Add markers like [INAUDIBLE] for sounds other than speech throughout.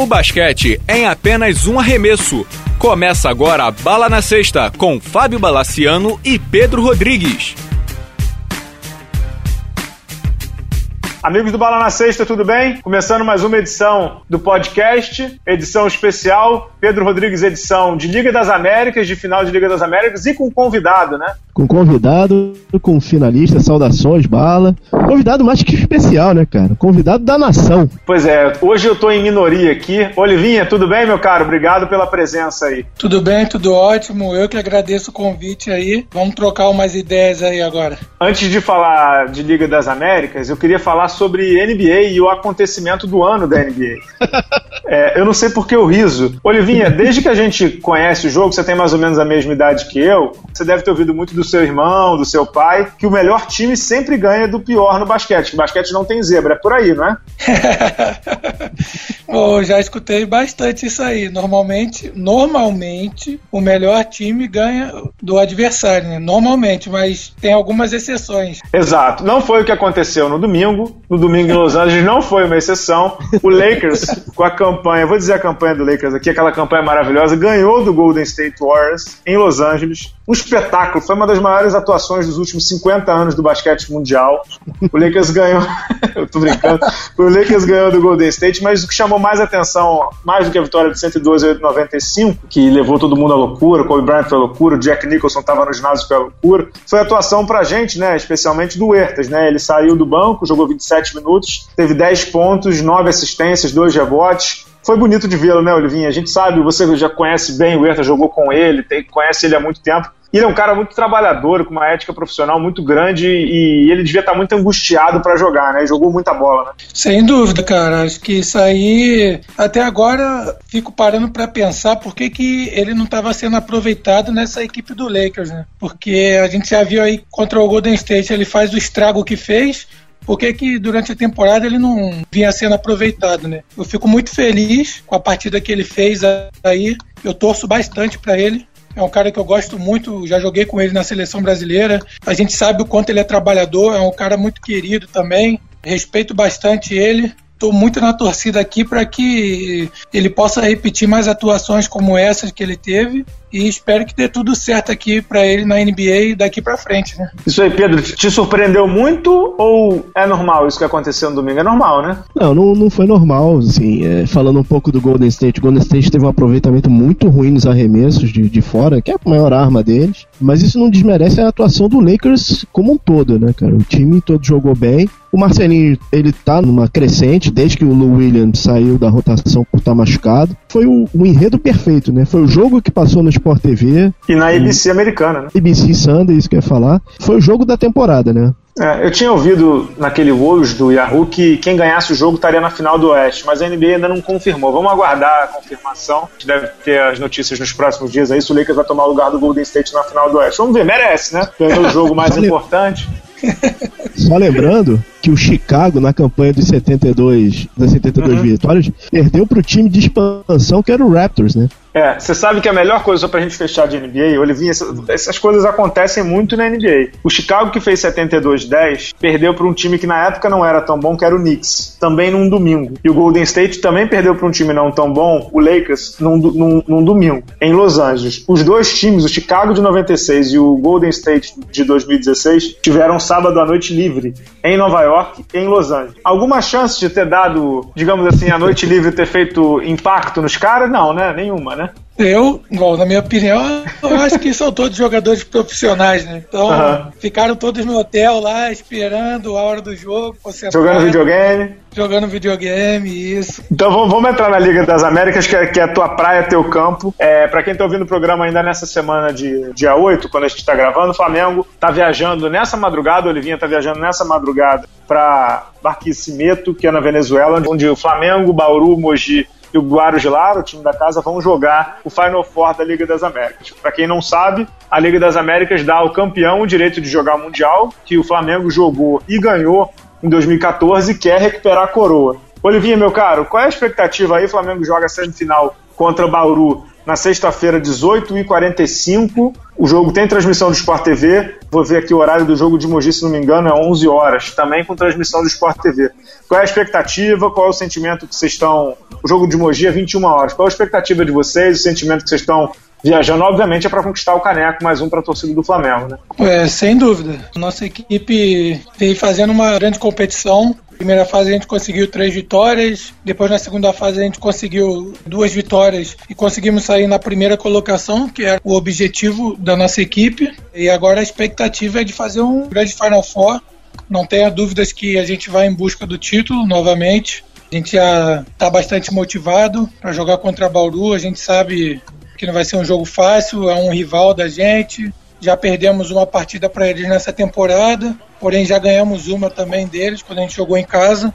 O basquete é em apenas um arremesso. Começa agora a Bala na Sexta com Fábio Balaciano e Pedro Rodrigues. Amigos do Bala na Sexta, tudo bem? Começando mais uma edição do podcast, edição especial, Pedro Rodrigues, edição de Liga das Américas, de final de Liga das Américas e com convidado, né? Com convidado, com finalista, saudações, Bala. Convidado mais que especial, né, cara? Convidado da nação. Pois é, hoje eu tô em minoria aqui. Olivinha, tudo bem, meu caro? Obrigado pela presença aí. Tudo bem, tudo ótimo. Eu que agradeço o convite aí. Vamos trocar umas ideias aí agora. Antes de falar de Liga das Américas, eu queria falar sobre NBA e o acontecimento do ano da NBA. [LAUGHS] é, eu não sei por que o riso. Olivinha, desde que a gente conhece o jogo, você tem mais ou menos a mesma idade que eu, você deve ter ouvido muito do seu irmão, do seu pai, que o melhor time sempre ganha do pior no basquete. Que basquete não tem zebra, é por aí, não é? [LAUGHS] oh, já escutei bastante isso aí. Normalmente, normalmente, o melhor time ganha do adversário, né? Normalmente, mas tem algumas exceções. Exato. Não foi o que aconteceu no domingo no domingo em Los Angeles não foi uma exceção. O Lakers, [LAUGHS] com a campanha, vou dizer a campanha do Lakers aqui, aquela campanha maravilhosa, ganhou do Golden State Warriors em Los Angeles. Um espetáculo, foi uma das maiores atuações dos últimos 50 anos do basquete mundial. O Lakers ganhou, [LAUGHS] eu tô brincando, o Lakers ganhou do Golden State, mas o que chamou mais atenção, mais do que a vitória de 112 a 95, que levou todo mundo à loucura, Kobe Bryant foi à loucura, o Jack Nicholson estava no ginásio foi à loucura, foi a atuação pra gente, né, especialmente do Huertas, né, ele saiu do banco, jogou 27 7 minutos, teve 10 pontos, 9 assistências, 2 rebotes. Foi bonito de vê-lo, né, Olivinha? A gente sabe, você já conhece bem o Herta, jogou com ele, tem, conhece ele há muito tempo. Ele é um cara muito trabalhador, com uma ética profissional muito grande e ele devia estar muito angustiado para jogar, né? Jogou muita bola, né? Sem dúvida, cara. Acho que isso aí, até agora, fico parando para pensar por que, que ele não estava sendo aproveitado nessa equipe do Lakers, né? Porque a gente já viu aí contra o Golden State, ele faz o estrago que fez, por que, que durante a temporada ele não vinha sendo aproveitado, né? Eu fico muito feliz com a partida que ele fez aí. Eu torço bastante para ele. É um cara que eu gosto muito, já joguei com ele na seleção brasileira. A gente sabe o quanto ele é trabalhador, é um cara muito querido também. Respeito bastante ele estou muito na torcida aqui para que ele possa repetir mais atuações como essas que ele teve e espero que dê tudo certo aqui para ele na NBA daqui para frente, né? Isso aí, Pedro, te surpreendeu muito ou é normal isso que aconteceu no domingo? É normal, né? Não, não, não foi normal, assim, é, falando um pouco do Golden State, o Golden State teve um aproveitamento muito ruim nos arremessos de, de fora, que é a maior arma deles, mas isso não desmerece a atuação do Lakers como um todo, né, cara? O time todo jogou bem, o Marcelinho, ele tá numa crescente desde que o Lou Williams saiu da rotação por estar tá machucado. Foi o, o, enredo perfeito, né? Foi o jogo que passou no Sport TV. E na ABC e, americana, né? ABC Sunday, isso que eu ia falar. Foi o jogo da temporada, né? É, eu tinha ouvido naquele Wolves do Yahoo que quem ganhasse o jogo estaria na final do Oeste, mas a NBA ainda não confirmou. Vamos aguardar a confirmação. A gente deve ter as notícias nos próximos dias aí se o Lakers vai tomar o lugar do Golden State na final do Oeste. Vamos ver, merece, né? Ganhou o jogo mais importante. Só lembrando que o Chicago, na campanha dos 72, das 72 uhum. vitórias, perdeu para o time de expansão que era o Raptors, né? É, você sabe que a melhor coisa, só pra gente fechar de NBA, Olivinha, essas, coisas acontecem muito na NBA. O Chicago, que fez 72-10, perdeu para um time que na época não era tão bom, que era o Knicks, também num domingo. E o Golden State também perdeu para um time não tão bom, o Lakers, num, num, num domingo, em Los Angeles. Os dois times, o Chicago de 96 e o Golden State de 2016, tiveram sábado à noite livre em Nova York e em Los Angeles. Alguma chance de ter dado, digamos assim, a noite livre ter feito impacto nos caras? Não, né? Nenhuma, né? Né? Eu, bom, na minha opinião, eu acho que são todos jogadores profissionais, né? Então, uhum. ficaram todos no hotel lá, esperando a hora do jogo. Jogando videogame. Jogando videogame, isso. Então vamos, vamos, entrar na Liga das Américas, que é, que é a tua praia, teu campo. É, para quem tá ouvindo o programa ainda nessa semana de dia 8, quando a gente tá gravando, o Flamengo tá viajando nessa madrugada, o Olivinha tá viajando nessa madrugada para Barquisimeto, que é na Venezuela, onde o Flamengo, Bauru, Mogi e o Guarujá, o time da casa, vão jogar o Final Four da Liga das Américas. Para quem não sabe, a Liga das Américas dá ao campeão o direito de jogar Mundial, que o Flamengo jogou e ganhou em 2014 e quer recuperar a coroa. Olivinha, meu caro, qual é a expectativa aí? O Flamengo joga a semifinal contra o Bauru na sexta-feira, 18h45. O jogo tem transmissão do Sport TV. Vou ver aqui o horário do jogo de Mogi, se não me engano, é 11 horas. Também com transmissão do Sport TV. Qual é a expectativa? Qual é o sentimento que vocês estão. O jogo de Mogi é 21 horas. Qual é a expectativa de vocês? O sentimento que vocês estão viajando, obviamente, é para conquistar o caneco, mais um para a torcida do Flamengo, né? É, sem dúvida. Nossa equipe vem fazendo uma grande competição. Primeira fase a gente conseguiu três vitórias, depois na segunda fase a gente conseguiu duas vitórias e conseguimos sair na primeira colocação, que era o objetivo da nossa equipe. E agora a expectativa é de fazer um grande Final Four. Não tenha dúvidas que a gente vai em busca do título novamente. A gente já está bastante motivado para jogar contra a Bauru. A gente sabe que não vai ser um jogo fácil, é um rival da gente. Já perdemos uma partida para eles nessa temporada, porém já ganhamos uma também deles quando a gente jogou em casa.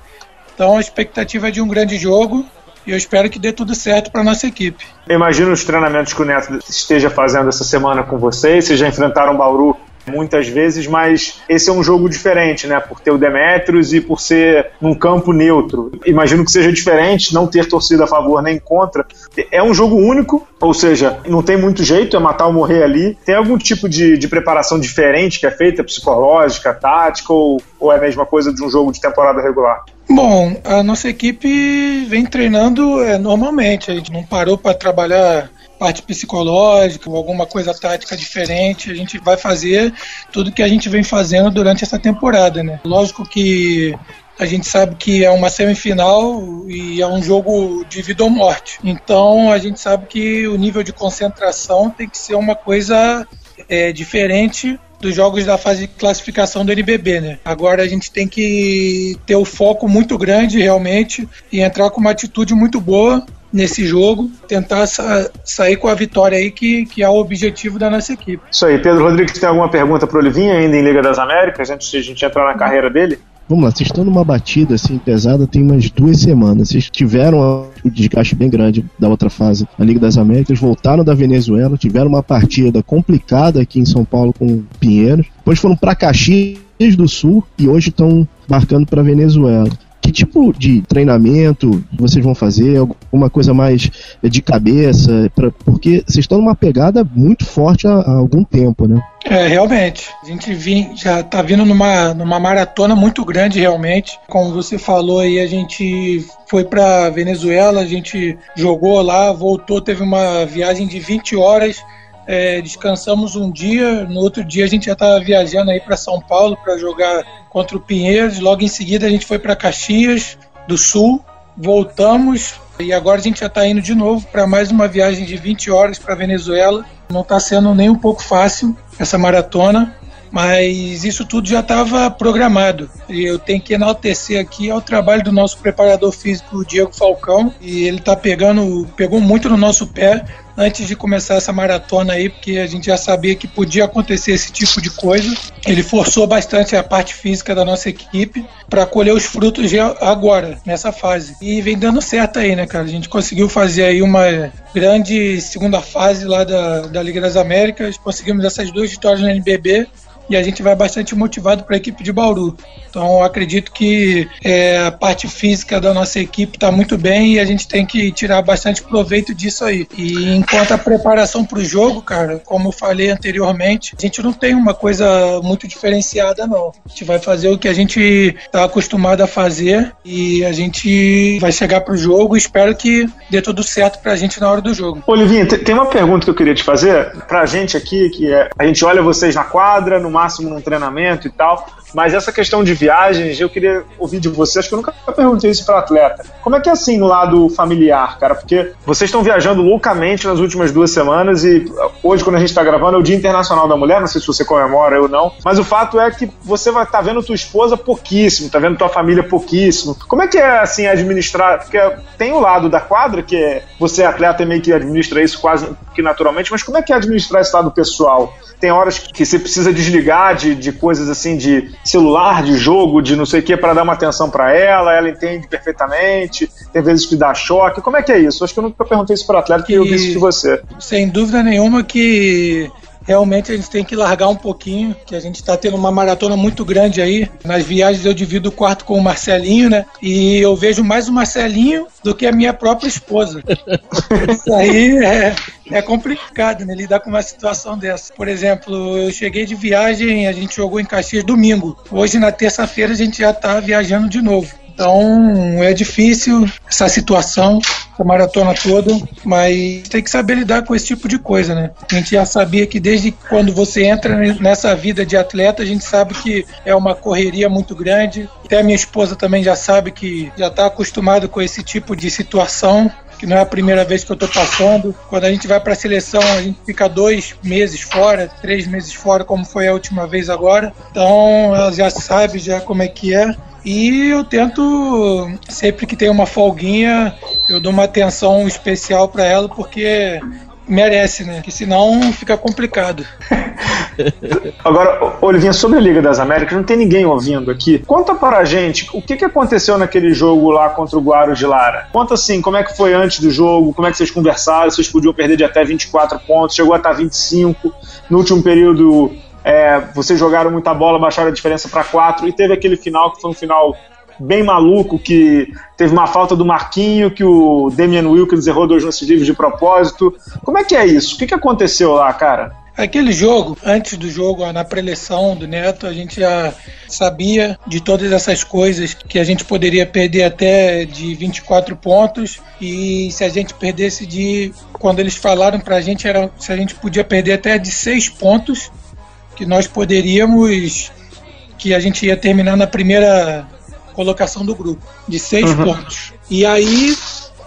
Então a expectativa é de um grande jogo e eu espero que dê tudo certo para nossa equipe. Imagino os treinamentos que o Neto esteja fazendo essa semana com vocês. Vocês já enfrentaram o Bauru muitas vezes, mas esse é um jogo diferente, né? Por ter o Demetrius e por ser num campo neutro. Imagino que seja diferente, não ter torcida a favor nem contra. É um jogo único, ou seja, não tem muito jeito, é matar ou morrer ali. Tem algum tipo de, de preparação diferente que é feita, psicológica, tática, ou, ou é a mesma coisa de um jogo de temporada regular? Bom, a nossa equipe vem treinando é, normalmente, a gente não parou para trabalhar parte psicológica ou alguma coisa tática diferente, a gente vai fazer tudo que a gente vem fazendo durante essa temporada, né? Lógico que a gente sabe que é uma semifinal e é um jogo de vida ou morte. Então a gente sabe que o nível de concentração tem que ser uma coisa é, diferente dos jogos da fase de classificação do NBB, né? Agora a gente tem que ter o foco muito grande realmente e entrar com uma atitude muito boa nesse jogo, tentar sa sair com a vitória aí, que, que é o objetivo da nossa equipe. Isso aí. Pedro Rodrigues tem alguma pergunta para o Olivinha ainda em Liga das Américas, antes de a gente entrar na carreira dele? Vamos lá, vocês estão numa batida assim pesada tem umas duas semanas. Vocês tiveram um desgaste bem grande da outra fase na Liga das Américas, voltaram da Venezuela, tiveram uma partida complicada aqui em São Paulo com Pinheiros, depois foram para Caxias do Sul e hoje estão marcando para Venezuela. Que tipo de treinamento vocês vão fazer? Alguma coisa mais de cabeça? Pra, porque vocês estão numa pegada muito forte há, há algum tempo, né? É, realmente. A gente já está vindo numa, numa maratona muito grande, realmente. Como você falou aí, a gente foi para Venezuela, a gente jogou lá, voltou, teve uma viagem de 20 horas. É, descansamos um dia, no outro dia a gente já estava viajando aí para São Paulo para jogar contra o Pinheiros. Logo em seguida a gente foi para Caxias do Sul, voltamos e agora a gente já está indo de novo para mais uma viagem de 20 horas para Venezuela. Não está sendo nem um pouco fácil essa maratona, mas isso tudo já estava programado. E eu tenho que enaltecer aqui ao trabalho do nosso preparador físico, Diego Falcão, e ele está pegando, pegou muito no nosso pé antes de começar essa maratona aí, porque a gente já sabia que podia acontecer esse tipo de coisa. Ele forçou bastante a parte física da nossa equipe para colher os frutos agora, nessa fase. E vem dando certo aí, né, cara? A gente conseguiu fazer aí uma grande segunda fase lá da, da Liga das Américas, conseguimos essas duas vitórias no NBB e a gente vai bastante motivado para a equipe de Bauru. Então, acredito que é, a parte física da nossa equipe está muito bem e a gente tem que tirar bastante proveito disso aí. E enquanto a preparação para o jogo, cara, como eu falei anteriormente, a gente não tem uma coisa muito diferenciada, não. A gente vai fazer o que a gente está acostumado a fazer e a gente vai chegar para o jogo espero que dê tudo certo para a gente na hora do jogo. Olivinha, tem uma pergunta que eu queria te fazer para a gente aqui, que é, a gente olha vocês na quadra, no máximo num treinamento e tal. Mas essa questão de viagens, eu queria ouvir de você, acho que eu nunca perguntei isso para atleta. Como é que é assim no lado familiar, cara? Porque vocês estão viajando loucamente nas últimas duas semanas e hoje, quando a gente está gravando, é o Dia Internacional da Mulher, não sei se você comemora ou não, mas o fato é que você vai tá vendo tua esposa pouquíssimo, tá vendo tua família pouquíssimo. Como é que é, assim, administrar? Porque tem o lado da quadra, que é você, atleta, meio que administra isso quase que naturalmente, mas como é que é administrar esse lado pessoal? Tem horas que você precisa desligar de, de coisas assim, de celular, de jogo, de não sei o que, para dar uma atenção para ela, ela entende perfeitamente, tem vezes que dá choque. Como é que é isso? Acho que eu nunca perguntei isso para atleta, que eu vi isso de você. Sem dúvida nenhuma que realmente a gente tem que largar um pouquinho, que a gente está tendo uma maratona muito grande aí. Nas viagens eu divido o quarto com o Marcelinho, né? E eu vejo mais o Marcelinho do que a minha própria esposa. [LAUGHS] Isso aí é, é complicado, né? Lidar com uma situação dessa. Por exemplo, eu cheguei de viagem, a gente jogou em Caxias domingo. Hoje, na terça-feira, a gente já está viajando de novo. Então é difícil essa situação, essa maratona toda, mas tem que saber lidar com esse tipo de coisa, né? A gente já sabia que desde quando você entra nessa vida de atleta, a gente sabe que é uma correria muito grande. Até minha esposa também já sabe que já está acostumado com esse tipo de situação que não é a primeira vez que eu estou passando. Quando a gente vai para a seleção, a gente fica dois meses fora, três meses fora, como foi a última vez agora. Então ela já sabe já como é que é. E eu tento, sempre que tem uma folguinha, eu dou uma atenção especial para ela, porque merece, né? Que senão fica complicado. [LAUGHS] Agora, Olivinha, sobre a Liga das Américas, não tem ninguém ouvindo aqui. Conta para a gente o que, que aconteceu naquele jogo lá contra o Guaro de Lara. Conta assim, como é que foi antes do jogo, como é que vocês conversaram, vocês podiam perder de até 24 pontos, chegou a estar 25. No último período, é, vocês jogaram muita bola, baixaram a diferença para quatro e teve aquele final que foi um final bem maluco, que teve uma falta do Marquinho, que o Damian Wilkins errou dois lances livres de propósito. Como é que é isso? O que, que aconteceu lá, cara? Aquele jogo, antes do jogo, na preleção do Neto, a gente já sabia de todas essas coisas, que a gente poderia perder até de 24 pontos, e se a gente perdesse de. Quando eles falaram pra gente, era se a gente podia perder até de 6 pontos, que nós poderíamos, que a gente ia terminar na primeira colocação do grupo, de seis uhum. pontos. E aí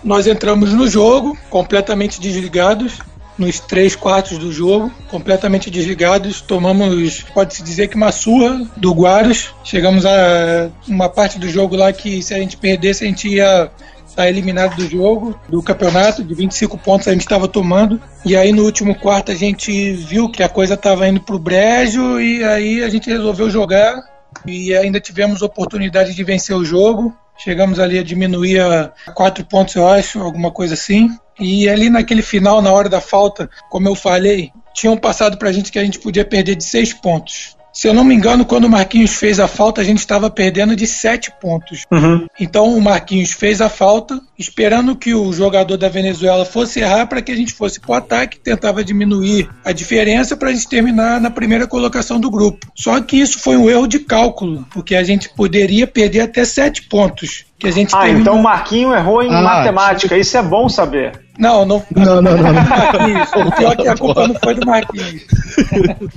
nós entramos no jogo completamente desligados, nos três quartos do jogo, completamente desligados. Tomamos, pode-se dizer que uma surra do Guaras. Chegamos a uma parte do jogo lá que se a gente perdesse, a gente ia está eliminado do jogo, do campeonato, de 25 pontos a gente estava tomando. E aí no último quarto a gente viu que a coisa estava indo para o brejo e aí a gente resolveu jogar e ainda tivemos oportunidade de vencer o jogo. Chegamos ali a diminuir a quatro pontos, eu acho, alguma coisa assim. E ali naquele final, na hora da falta, como eu falei, tinham passado para a gente que a gente podia perder de seis pontos. Se eu não me engano, quando o Marquinhos fez a falta, a gente estava perdendo de sete pontos. Uhum. Então o Marquinhos fez a falta, esperando que o jogador da Venezuela fosse errar para que a gente fosse para o ataque, tentava diminuir a diferença para a gente terminar na primeira colocação do grupo. Só que isso foi um erro de cálculo, porque a gente poderia perder até sete pontos. Que a gente ah, terminou... então o Marquinho errou em ah, matemática, isso é bom saber. Não, não. Não, não, não. O pior é que a culpa não foi do Marquinhos.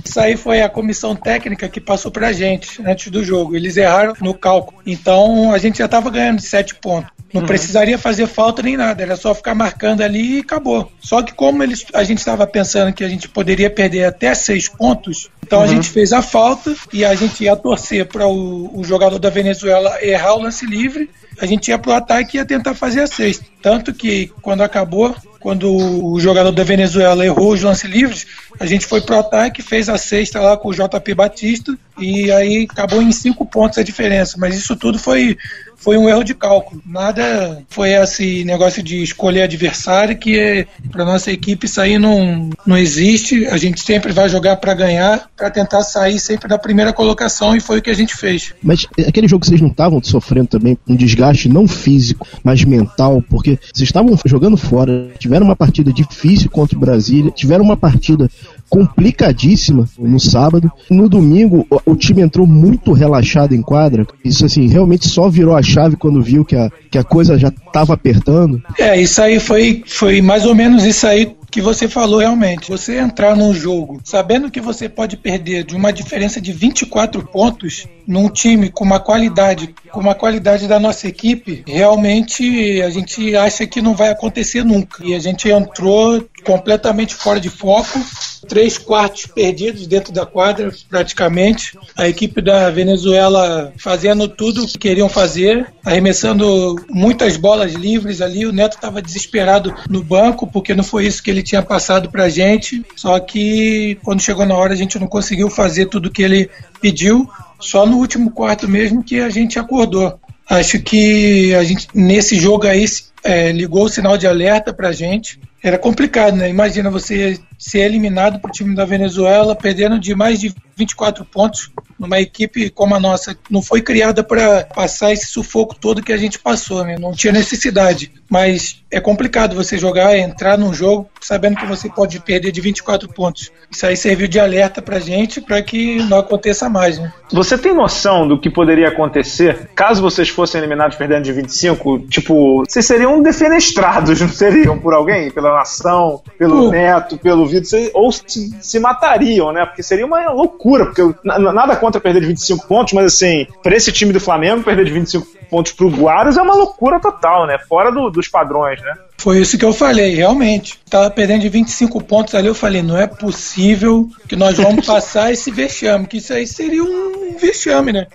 Isso aí foi a comissão técnica que passou pra gente antes do jogo. Eles erraram no cálculo. Então a gente já tava ganhando de 7 pontos. Não uhum. precisaria fazer falta nem nada, era só ficar marcando ali e acabou. Só que como eles, a gente estava pensando que a gente poderia perder até seis pontos, então uhum. a gente fez a falta e a gente ia torcer para o, o, jogador da Venezuela errar o lance livre, a gente ia para o ataque e ia tentar fazer a sexta. Tanto que quando acabou, quando o jogador da Venezuela errou os lances livres, a gente foi pro ataque, fez a sexta lá com o JP Batista e aí acabou em cinco pontos a diferença. Mas isso tudo foi, foi um erro de cálculo. Nada foi esse negócio de escolher adversário que para nossa equipe isso aí não, não existe. A gente sempre vai jogar para ganhar, para tentar sair sempre da primeira colocação e foi o que a gente fez. Mas aquele jogo vocês não estavam sofrendo também um desgaste não físico, mas mental, porque vocês estavam jogando fora, tiveram uma partida difícil contra o Brasília, tiveram uma partida complicadíssima no sábado. No domingo, o, time entrou muito relaxado em quadra. Isso, assim, realmente só virou a chave quando viu que a, que a coisa já estava apertando. É, isso aí foi, foi mais ou menos isso aí que você falou realmente. Você entrar num jogo sabendo que você pode perder de uma diferença de 24 pontos num time com uma qualidade, com uma qualidade da nossa equipe, realmente a gente acha que não vai acontecer nunca. E a gente entrou completamente fora de foco, três quartos perdidos dentro da quadra, praticamente. A equipe da Venezuela fazendo tudo o que queriam fazer, arremessando muitas bolas livres ali. O Neto estava desesperado no banco, porque não foi isso que ele tinha passado para a gente. Só que quando chegou na hora, a gente não conseguiu fazer tudo o que ele pediu. Só no último quarto mesmo que a gente acordou. Acho que a gente nesse jogo aí é, ligou o sinal de alerta para a gente era complicado, né? Imagina você ser eliminado para o time da Venezuela, perdendo de mais de 24 pontos numa equipe como a nossa, não foi criada para passar esse sufoco todo que a gente passou, né? Não tinha necessidade. Mas é complicado você jogar, entrar num jogo sabendo que você pode perder de 24 pontos. Isso aí serviu de alerta pra gente para que não aconteça mais, né? Você tem noção do que poderia acontecer caso vocês fossem eliminados perdendo de 25? Tipo, vocês seriam defenestrados, não seriam por alguém? Pela nação, pelo uh. neto, pelo Vitor, ou se, se matariam, né? Porque seria uma loucura, porque nada contra perder de 25 pontos, mas assim, para esse time do Flamengo, perder de 25 pontos pro Guaras é uma loucura total, né? Fora do, dos padrões, né? Foi isso que eu falei, realmente. Tava perdendo de 25 pontos ali, eu falei, não é possível que nós vamos [LAUGHS] passar esse vexame, que isso aí seria um vexame, né?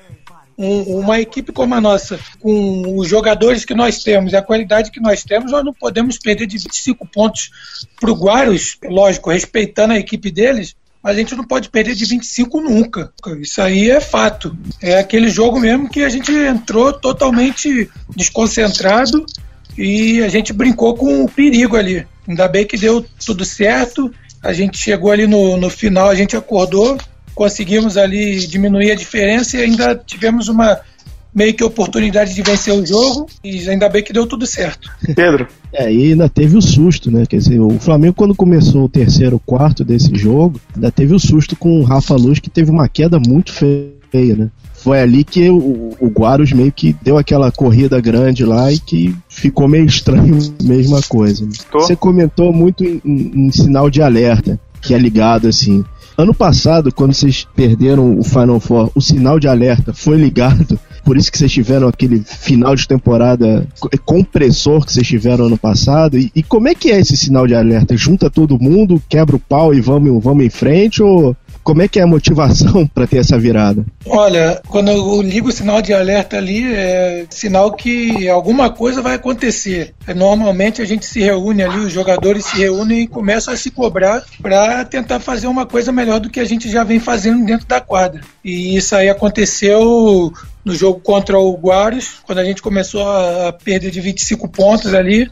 Um, uma equipe como a nossa, com os jogadores que nós temos e a qualidade que nós temos, nós não podemos perder de 25 pontos para o Guarus, lógico, respeitando a equipe deles, a gente não pode perder de 25 nunca. Isso aí é fato. É aquele jogo mesmo que a gente entrou totalmente desconcentrado e a gente brincou com o perigo ali. Ainda bem que deu tudo certo. A gente chegou ali no, no final, a gente acordou, conseguimos ali diminuir a diferença e ainda tivemos uma meio que oportunidade de vencer o jogo e ainda bem que deu tudo certo. Pedro. É, e ainda teve o susto, né? Quer dizer, o Flamengo quando começou o terceiro quarto desse jogo, ainda teve o susto com o Rafa Luz que teve uma queda muito feia, né? Foi ali que o, o Guarus meio que deu aquela corrida grande lá e que ficou meio estranho, [LAUGHS] mesma coisa. Né? Você comentou muito em, em, em sinal de alerta, que é ligado assim. Ano passado, quando vocês perderam o Final Four, o sinal de alerta foi ligado por isso que vocês tiveram aquele final de temporada compressor que vocês tiveram ano passado. E, e, como é que é esse sinal de alerta? Junta todo mundo, quebra o pau e vamos, vamos em frente? Ou como é que é a motivação [LAUGHS] para ter essa virada? Olha, quando eu ligo o sinal de alerta ali, é sinal que alguma coisa vai acontecer. Normalmente a gente se reúne ali, os jogadores se reúnem e começam a se cobrar para tentar fazer uma coisa melhor do que a gente já vem fazendo dentro da quadra. E isso aí aconteceu no jogo contra o Guares, quando a gente começou a perder de 25 pontos ali,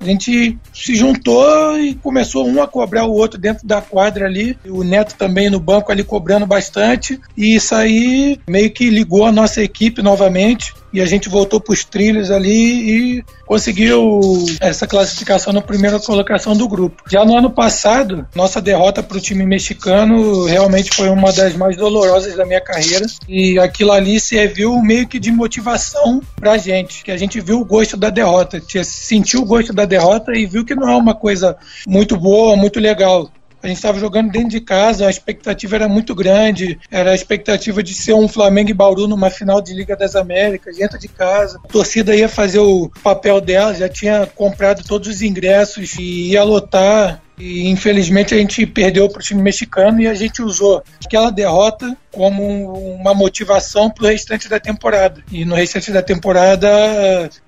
a gente se juntou e começou um a cobrar o outro dentro da quadra ali. O Neto também no banco ali cobrando bastante. E isso aí meio que ligou a nossa equipe novamente e a gente voltou para os trilhos ali e conseguiu essa classificação na primeira colocação do grupo. Já no ano passado, nossa derrota para o time mexicano realmente foi uma das mais dolorosas da minha carreira e aquilo ali serviu meio que de motivação para a gente, que a gente viu o gosto da derrota, sentiu o gosto da derrota e viu que não é uma coisa muito boa, muito legal. A gente estava jogando dentro de casa, a expectativa era muito grande, era a expectativa de ser um Flamengo e Bauru numa final de Liga das Américas, dentro de casa. A torcida ia fazer o papel dela, já tinha comprado todos os ingressos e ia lotar. E infelizmente a gente perdeu para o time mexicano e a gente usou aquela derrota como uma motivação para o restante da temporada. E no restante da temporada,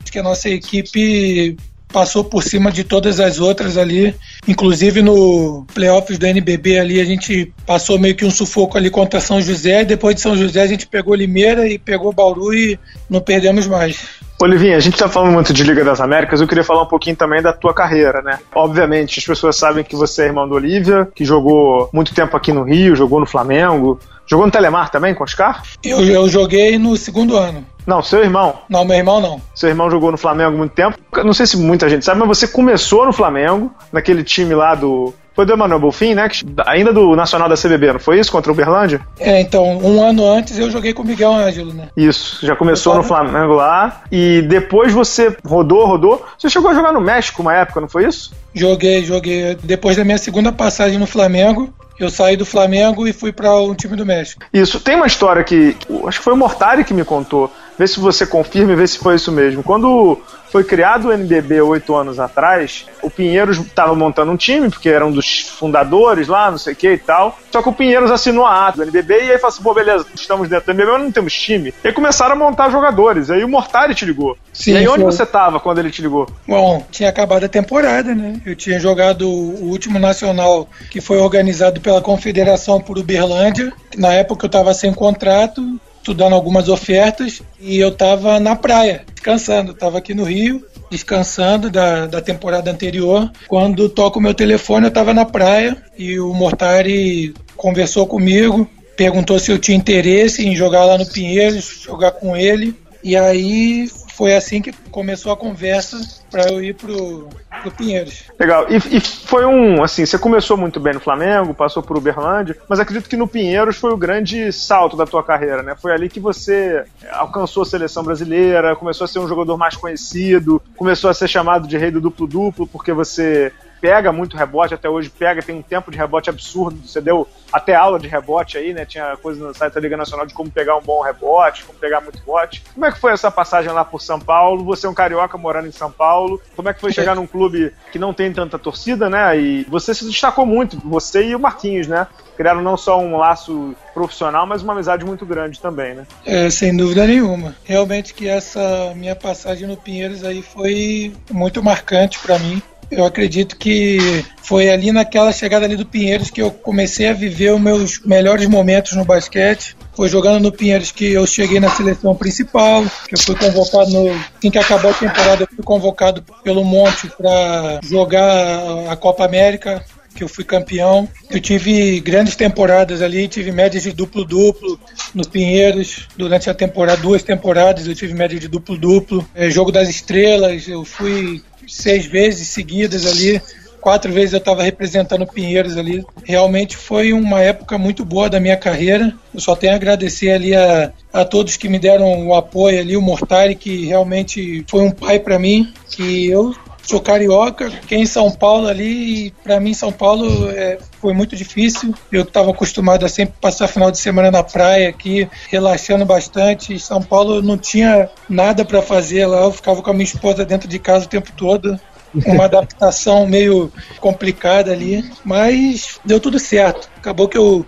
acho que a nossa equipe passou por cima de todas as outras ali. Inclusive no playoffs do NBB ali a gente passou meio que um sufoco ali contra São José. Depois de São José a gente pegou Limeira e pegou Bauru e não perdemos mais. Olivinha, a gente tá falando muito de Liga das Américas, eu queria falar um pouquinho também da tua carreira, né? Obviamente, as pessoas sabem que você é irmão do Olivia, que jogou muito tempo aqui no Rio, jogou no Flamengo. Jogou no Telemar também, com o Oscar? Eu, eu joguei no segundo ano. Não, seu irmão. Não, meu irmão não. Seu irmão jogou no Flamengo há muito tempo. Não sei se muita gente sabe, mas você começou no Flamengo, naquele time lá do. Foi do Emanuel Bolfin, né? Ainda do Nacional da CBB, não foi isso? Contra o Uberlândia? É, então, um ano antes eu joguei com o Miguel Ângelo, né? Isso, já começou no Flamengo lá. E depois você rodou, rodou. Você chegou a jogar no México uma época, não foi isso? Joguei, joguei. Depois da minha segunda passagem no Flamengo, eu saí do Flamengo e fui para um time do México. Isso. Tem uma história que. Acho que foi o Mortari que me contou. Vê se você confirma e vê se foi isso mesmo. Quando foi criado o NBB oito anos atrás, o Pinheiros estava montando um time, porque era um dos fundadores lá, não sei o que e tal. Só que o Pinheiros assinou a ata do NBB e aí falou assim: pô, beleza, estamos dentro do NBB, mas não temos time. E aí começaram a montar jogadores. Aí o Mortari te ligou. Sim, e aí onde foi. você estava quando ele te ligou? Bom, tinha acabado a temporada, né? Eu tinha jogado o último nacional que foi organizado pela Confederação por Uberlândia. Na época eu estava sem contrato, estudando algumas ofertas e eu estava na praia, descansando. Estava aqui no Rio descansando da, da temporada anterior. Quando toco o meu telefone, eu estava na praia e o Mortari conversou comigo, perguntou se eu tinha interesse em jogar lá no Pinheiros, jogar com ele. E aí foi assim que começou a conversa para eu ir pro, pro Pinheiros. Legal. E, e, foi um, assim, você começou muito bem no Flamengo, passou por Uberlândia, mas acredito que no Pinheiros foi o grande salto da tua carreira, né? Foi ali que você alcançou a seleção brasileira, começou a ser um jogador mais conhecido, começou a ser chamado de rei do duplo-duplo, porque você pega muito rebote, até hoje pega, tem um tempo de rebote absurdo. Você deu até aula de rebote aí, né? Tinha coisa no site da Liga Nacional de como pegar um bom rebote, como pegar muito rebote. Como é que foi essa passagem lá por São Paulo? Você é um carioca morando em São Paulo. Como é que foi chegar num clube que não tem tanta torcida, né? E você se destacou muito, você e o Marquinhos, né? Criaram não só um laço profissional, mas uma amizade muito grande também, né? É, sem dúvida nenhuma. Realmente que essa minha passagem no Pinheiros aí foi muito marcante para mim. Eu acredito que foi ali naquela chegada ali do Pinheiros que eu comecei a viver os meus melhores momentos no basquete. Foi jogando no Pinheiros que eu cheguei na seleção principal, que eu fui convocado no. Assim que acabou a temporada, eu fui convocado pelo Monte para jogar a Copa América que eu fui campeão. Eu tive grandes temporadas ali, tive médias de duplo-duplo no Pinheiros. Durante a temporada, duas temporadas, eu tive média de duplo-duplo. É, jogo das Estrelas, eu fui seis vezes seguidas ali. Quatro vezes eu estava representando Pinheiros ali. Realmente foi uma época muito boa da minha carreira. Eu só tenho a agradecer ali a, a todos que me deram o apoio ali, o Mortari, que realmente foi um pai para mim. Que eu sou carioca, fiquei em São Paulo ali e para mim São Paulo é, foi muito difícil. Eu estava acostumado a sempre passar final de semana na praia aqui, relaxando bastante. São Paulo não tinha nada para fazer lá, eu ficava com a minha esposa dentro de casa o tempo todo uma adaptação [LAUGHS] meio complicada ali, mas deu tudo certo. Acabou que eu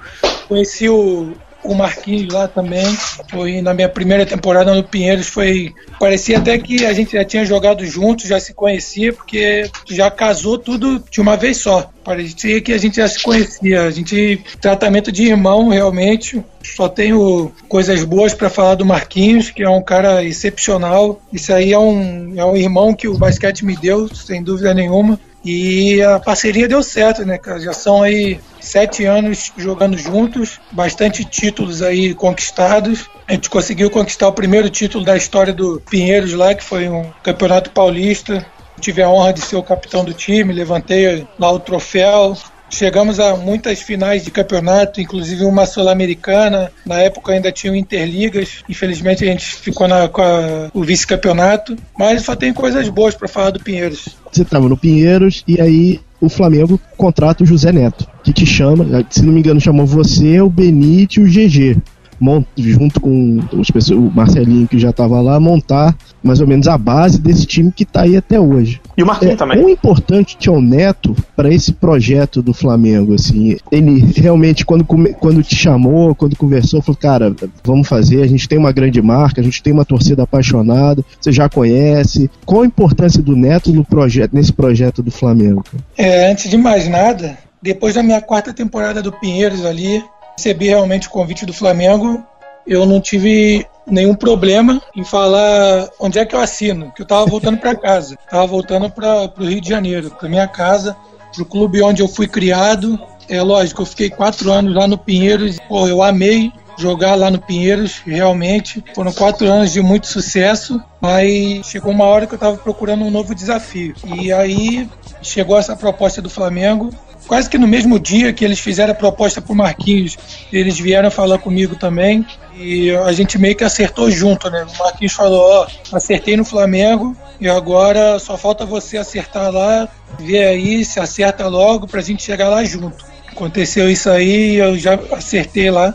conheci o, o Marquinhos lá também. Foi na minha primeira temporada no Pinheiros. Foi parecia até que a gente já tinha jogado juntos, já se conhecia, porque já casou tudo de uma vez só. Parecia que a gente já se conhecia. A gente tratamento de irmão realmente. Só tenho coisas boas para falar do Marquinhos, que é um cara excepcional. Isso aí é um, é um irmão que o basquete me deu, sem dúvida nenhuma. E a parceria deu certo, né, cara? Já são aí sete anos jogando juntos, bastante títulos aí conquistados. A gente conseguiu conquistar o primeiro título da história do Pinheiros lá, que foi um campeonato paulista. Tive a honra de ser o capitão do time, levantei lá o troféu. Chegamos a muitas finais de campeonato, inclusive uma sul-americana. Na época ainda tinha Interligas. Infelizmente a gente ficou na, com a, o vice-campeonato. Mas só tem coisas boas para falar do Pinheiros. Você estava no Pinheiros e aí o Flamengo contrata o José Neto, que te chama, se não me engano, chamou você, o Benite e o GG junto com os pessoas, o Marcelinho que já estava lá, montar mais ou menos a base desse time que está aí até hoje. E o Marquinhos é, também. O importante que é o Neto para esse projeto do Flamengo, assim, ele realmente quando, quando te chamou, quando conversou, falou, cara, vamos fazer, a gente tem uma grande marca, a gente tem uma torcida apaixonada, você já conhece. Qual a importância do Neto no projeto, nesse projeto do Flamengo? É, antes de mais nada, depois da minha quarta temporada do Pinheiros ali, recebi realmente o convite do Flamengo, eu não tive nenhum problema em falar onde é que eu assino, que eu estava voltando para casa, [LAUGHS] estava voltando para o Rio de Janeiro, para minha casa, para o clube onde eu fui criado. É lógico, eu fiquei quatro anos lá no Pinheiros, pô, eu amei jogar lá no Pinheiros, realmente. Foram quatro anos de muito sucesso, mas chegou uma hora que eu estava procurando um novo desafio. E aí chegou essa proposta do Flamengo, quase que no mesmo dia que eles fizeram a proposta para o Marquinhos, eles vieram falar comigo também e a gente meio que acertou junto, né? O Marquinhos falou: Ó, acertei no Flamengo e agora só falta você acertar lá, ver aí se acerta logo para a gente chegar lá junto. Aconteceu isso aí, eu já acertei lá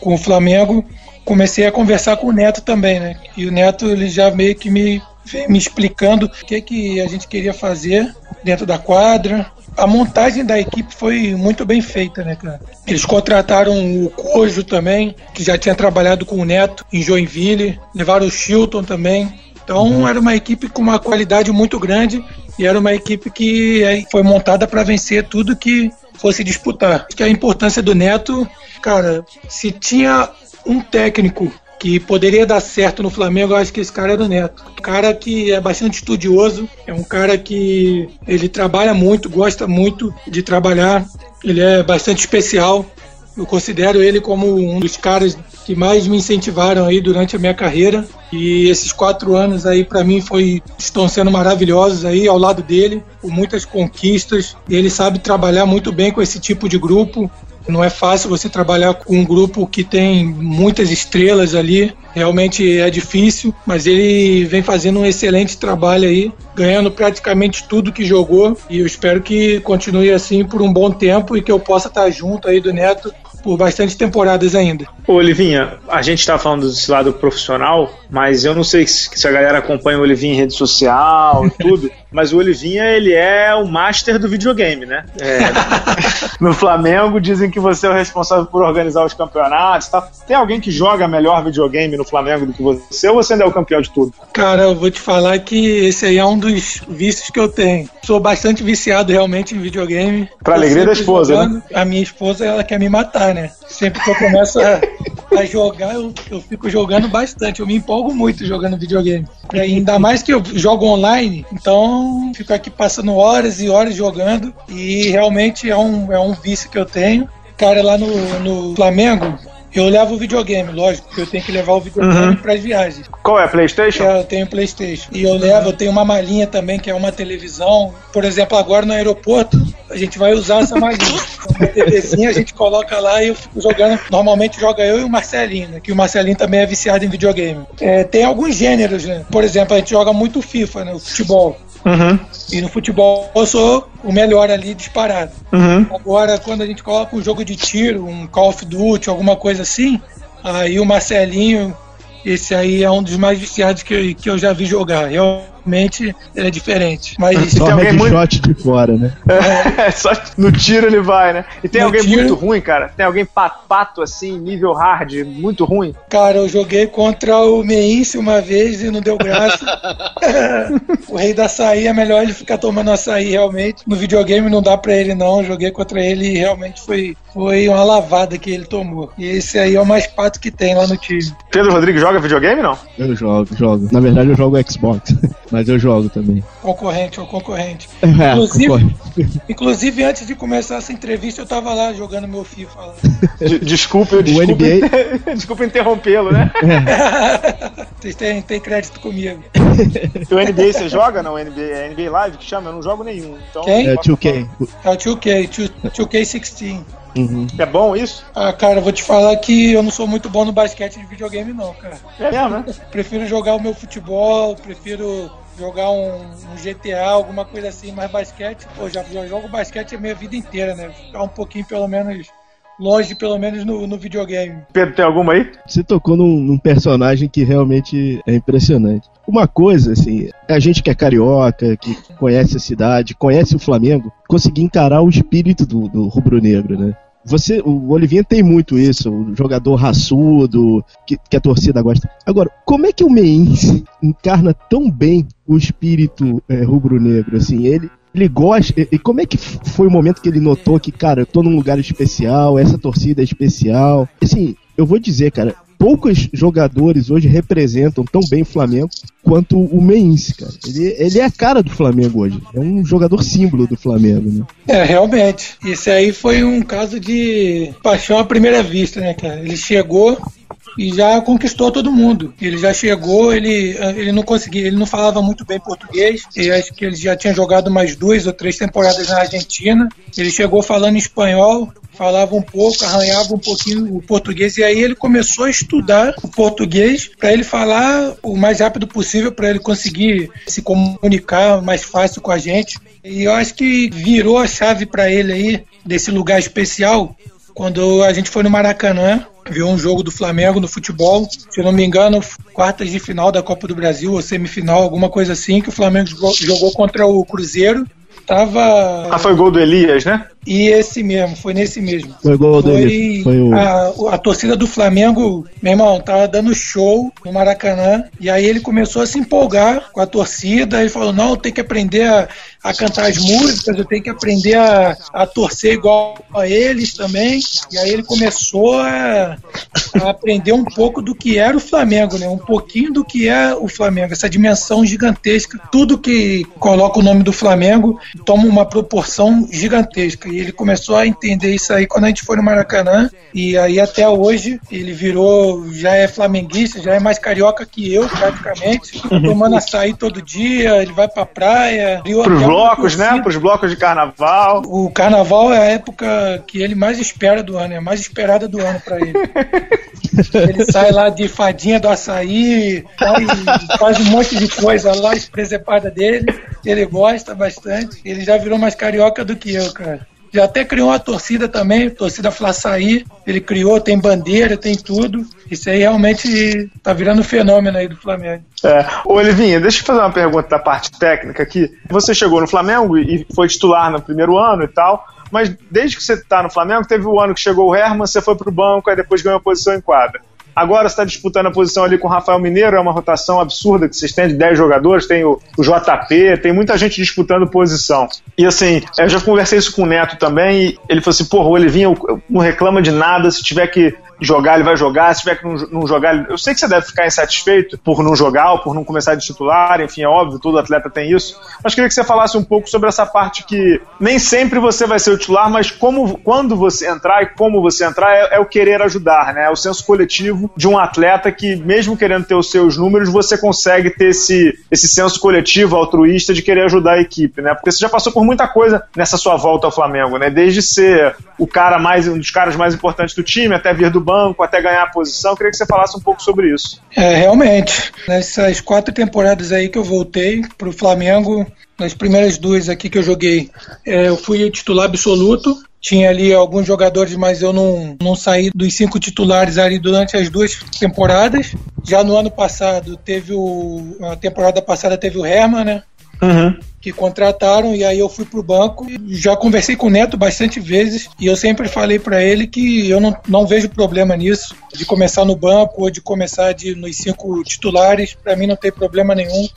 com o Flamengo. Comecei a conversar com o Neto também, né? E o Neto ele já meio que me me explicando o que, que a gente queria fazer dentro da quadra, a montagem da equipe foi muito bem feita, né, cara? Eles contrataram o Cojo também, que já tinha trabalhado com o Neto em Joinville, levaram o Chilton também. Então uhum. era uma equipe com uma qualidade muito grande e era uma equipe que foi montada para vencer tudo que fosse disputar. Acho que a importância do Neto, cara, se tinha um técnico que poderia dar certo no Flamengo, eu acho que esse cara é do Neto. Um cara que é bastante estudioso, é um cara que ele trabalha muito, gosta muito de trabalhar, ele é bastante especial. Eu considero ele como um dos caras que mais me incentivaram aí durante a minha carreira. E esses quatro anos aí para mim foi estão sendo maravilhosos aí ao lado dele, com muitas conquistas. Ele sabe trabalhar muito bem com esse tipo de grupo. Não é fácil você trabalhar com um grupo que tem muitas estrelas ali. Realmente é difícil, mas ele vem fazendo um excelente trabalho aí, ganhando praticamente tudo que jogou. E eu espero que continue assim por um bom tempo e que eu possa estar junto aí do Neto por bastante temporadas ainda. Ô, Olivinha, a gente está falando desse lado profissional, mas eu não sei se a galera acompanha o Olivinha em rede social e tudo, [LAUGHS] mas o Olivinha, ele é o master do videogame, né? É, [LAUGHS] no Flamengo dizem que você é o responsável por organizar os campeonatos. Tá? Tem alguém que joga melhor videogame no Flamengo do que você ou você ainda é o campeão de tudo? Cara, eu vou te falar que esse aí é um dos vícios que eu tenho. Sou bastante viciado realmente em videogame. Pra alegria da esposa, jogando. né? A minha esposa, ela quer me matar, né? Sempre que eu começo a, a jogar, eu, eu fico jogando bastante. Eu me empolgo muito jogando videogame. E ainda mais que eu jogo online, então fico aqui passando horas e horas jogando. E realmente é um, é um vício que eu tenho. Cara, lá no, no Flamengo, eu levo o videogame, lógico, porque eu tenho que levar o videogame Uhum. para as viagens. Qual é? PlayStation? É, eu tenho PlayStation. E eu levo, eu tenho uma malinha também, que é uma televisão. Por exemplo, agora no aeroporto, a gente vai usar essa malinha. [LAUGHS] Uma TVzinha, a gente coloca lá e eu fico jogando. Normalmente joga eu e o Marcelinho, né? Que o Marcelinho também é viciado em videogame. É, tem alguns gêneros, né? Por exemplo, a gente joga muito FIFA, né? O futebol. Uhum, E no futebol eu sou o melhor ali disparado. uhum. Agora, quando a gente coloca um jogo de tiro, um Call of Duty, alguma coisa assim, aí o Marcelinho, esse aí é um dos mais viciados que, eu- que eu já vi jogar. Realmente ele é diferente. Mas Só tem alguém headshot de fora, né? [LAUGHS] É, só no tiro ele vai, né? E tem No alguém tiro- muito ruim, cara? Tem alguém pato assim, nível hard, muito ruim? Cara, eu joguei contra o Meince uma vez e não deu graça. [LAUGHS] [LAUGHS] o rei da açaí é melhor ele ficar tomando açaí realmente. No videogame não dá pra ele não. Eu joguei contra ele e realmente foi, foi uma lavada que ele tomou. E esse aí é o mais pato que tem lá no time. Pedro Rodrigues joga videogame, não? Eu jogo, jogo. Na verdade, eu jogo Xbox, mas eu jogo também. Concorrente ou concorrente. [LAUGHS] É, Inclusive- concorre. [LAUGHS] Inclusive, antes de começar essa entrevista, eu tava lá jogando meu FIFA lá. De- Desculpe, desculpe, NBA. [LAUGHS] desculpe interrompê-lo, né? Vocês têm, têm crédito comigo. O NBA você joga, não? NBA, é NBA Live que chama? Eu não jogo nenhum. Então, Quem? É 2K. É o 2K, 2K16. Uhum. É bom isso? Ah, cara, eu vou te falar que eu não sou muito bom no basquete de videogame, não, cara. É mesmo, né? Prefiro jogar o meu futebol, prefiro jogar um, um GTA, alguma coisa assim, mas basquete, pô, já, já jogo basquete a minha vida inteira, né? Ficar um pouquinho, pelo menos, longe, pelo menos, no, no videogame. Pedro, tem alguma aí? Você tocou num, num personagem que realmente é impressionante. Uma coisa, assim, a gente que é carioca, que conhece a cidade, conhece o Flamengo, conseguir encarar o espírito do, do rubro-negro, né? Você, o Olivinha tem muito isso, o jogador raçudo, que, que a torcida gosta. Agora, como é que o Meinse encarna tão bem o espírito é, rubro-negro, assim? Ele, ele gosta. E e como é que foi o momento que ele notou que, cara, eu tô num lugar especial, essa torcida é especial? Assim, eu vou dizer, cara, poucos jogadores hoje representam tão bem o Flamengo quanto o Meinse, cara. Ele, ele é a cara do Flamengo hoje. É um jogador símbolo do Flamengo, né? É, realmente. Esse aí foi um caso de paixão à primeira vista, né, cara? Ele chegou e já conquistou todo mundo. Ele já chegou, ele, ele não conseguia, ele não falava muito bem português. E acho que ele já tinha jogado mais duas ou três temporadas na Argentina. Ele chegou falando espanhol, falava um pouco, arranhava um pouquinho o português e aí ele começou a estudar o português para ele falar o mais rápido possível para ele conseguir se comunicar mais fácil com a gente. E eu acho que virou a chave para ele aí desse lugar especial quando a gente foi no Maracanã, viu um jogo do Flamengo no futebol, se não me engano, quartas de final da Copa do Brasil ou semifinal, alguma coisa assim, que o Flamengo jogou contra o Cruzeiro tava. Ah, foi gol do Elias, né? E esse mesmo, foi nesse mesmo. Foi gol Foi dele. Foi o... a, a torcida do Flamengo, meu irmão, tava dando show no Maracanã. E aí ele começou a se empolgar com a torcida. Ele falou: não, tem que aprender a, a cantar as músicas, eu tenho que aprender a, a torcer igual a eles também. E aí ele começou a, a aprender um pouco do que era o Flamengo, né? Um pouquinho do que é o Flamengo, essa dimensão gigantesca. Tudo que coloca o nome do Flamengo toma uma proporção gigantesca. E ele começou a entender isso aí quando a gente foi no Maracanã. E aí até hoje ele virou, já é flamenguista, já é mais carioca que eu, praticamente. Tomando açaí todo dia, ele vai pra praia. Pros blocos, né? Pros blocos de carnaval. O carnaval é a época que ele mais espera do ano, é a mais esperada do ano pra ele. [LAUGHS] Ele sai lá de fadinha do açaí, faz, faz um monte de coisa lá, as presepadas dele. Ele gosta bastante. Ele já virou mais carioca do que eu, cara. Já até criou uma torcida também, torcida Flaçaí. Ele criou, tem bandeira, tem tudo. Isso aí realmente tá virando um fenômeno aí do Flamengo. É. Ô, Olivinha, deixa eu fazer uma pergunta da parte técnica aqui. Você chegou no Flamengo e foi titular no primeiro ano e tal, mas desde que você tá no Flamengo, teve o ano que chegou o Herman, você foi pro banco, aí depois ganhou a posição em quadra. Agora está disputando a posição ali com o Rafael Mineiro, é uma rotação absurda que vocês têm de 10 jogadores, tem o, o JP, tem muita gente disputando posição. E assim, eu já conversei isso com o Neto também, e ele falou assim, porra, o Olivinha não reclama de nada, se tiver que jogar, ele vai jogar, se tiver que não, não jogar, eu sei que você deve ficar insatisfeito por não jogar ou por não começar de titular, enfim, é óbvio, todo atleta tem isso, mas queria que você falasse um pouco sobre essa parte que nem sempre você vai ser o titular, mas como, quando você entrar e como você entrar é, é o querer ajudar, né, é o senso coletivo de um atleta que, mesmo querendo ter os seus números, você consegue ter esse, esse senso coletivo, altruísta, de querer ajudar a equipe, né, porque você já passou por muita coisa nessa sua volta ao Flamengo, né, desde ser o cara mais, um dos caras mais importantes do time, até vir do banco, até ganhar a posição. Eu queria que você falasse um pouco sobre isso. É, realmente. Nessas quatro temporadas aí que eu voltei pro Flamengo, nas primeiras duas aqui que eu joguei, é, eu fui titular absoluto. Tinha ali alguns jogadores, mas eu não, não saí dos cinco titulares ali durante as duas temporadas. Já no ano passado teve o. A temporada passada teve o Herman, né? Uhum. que contrataram e aí eu fui pro banco. Já conversei com o Neto bastante vezes e eu sempre falei para ele que eu não, não vejo problema nisso, de começar no banco ou de começar de, nos cinco titulares. Para mim não tem problema nenhum.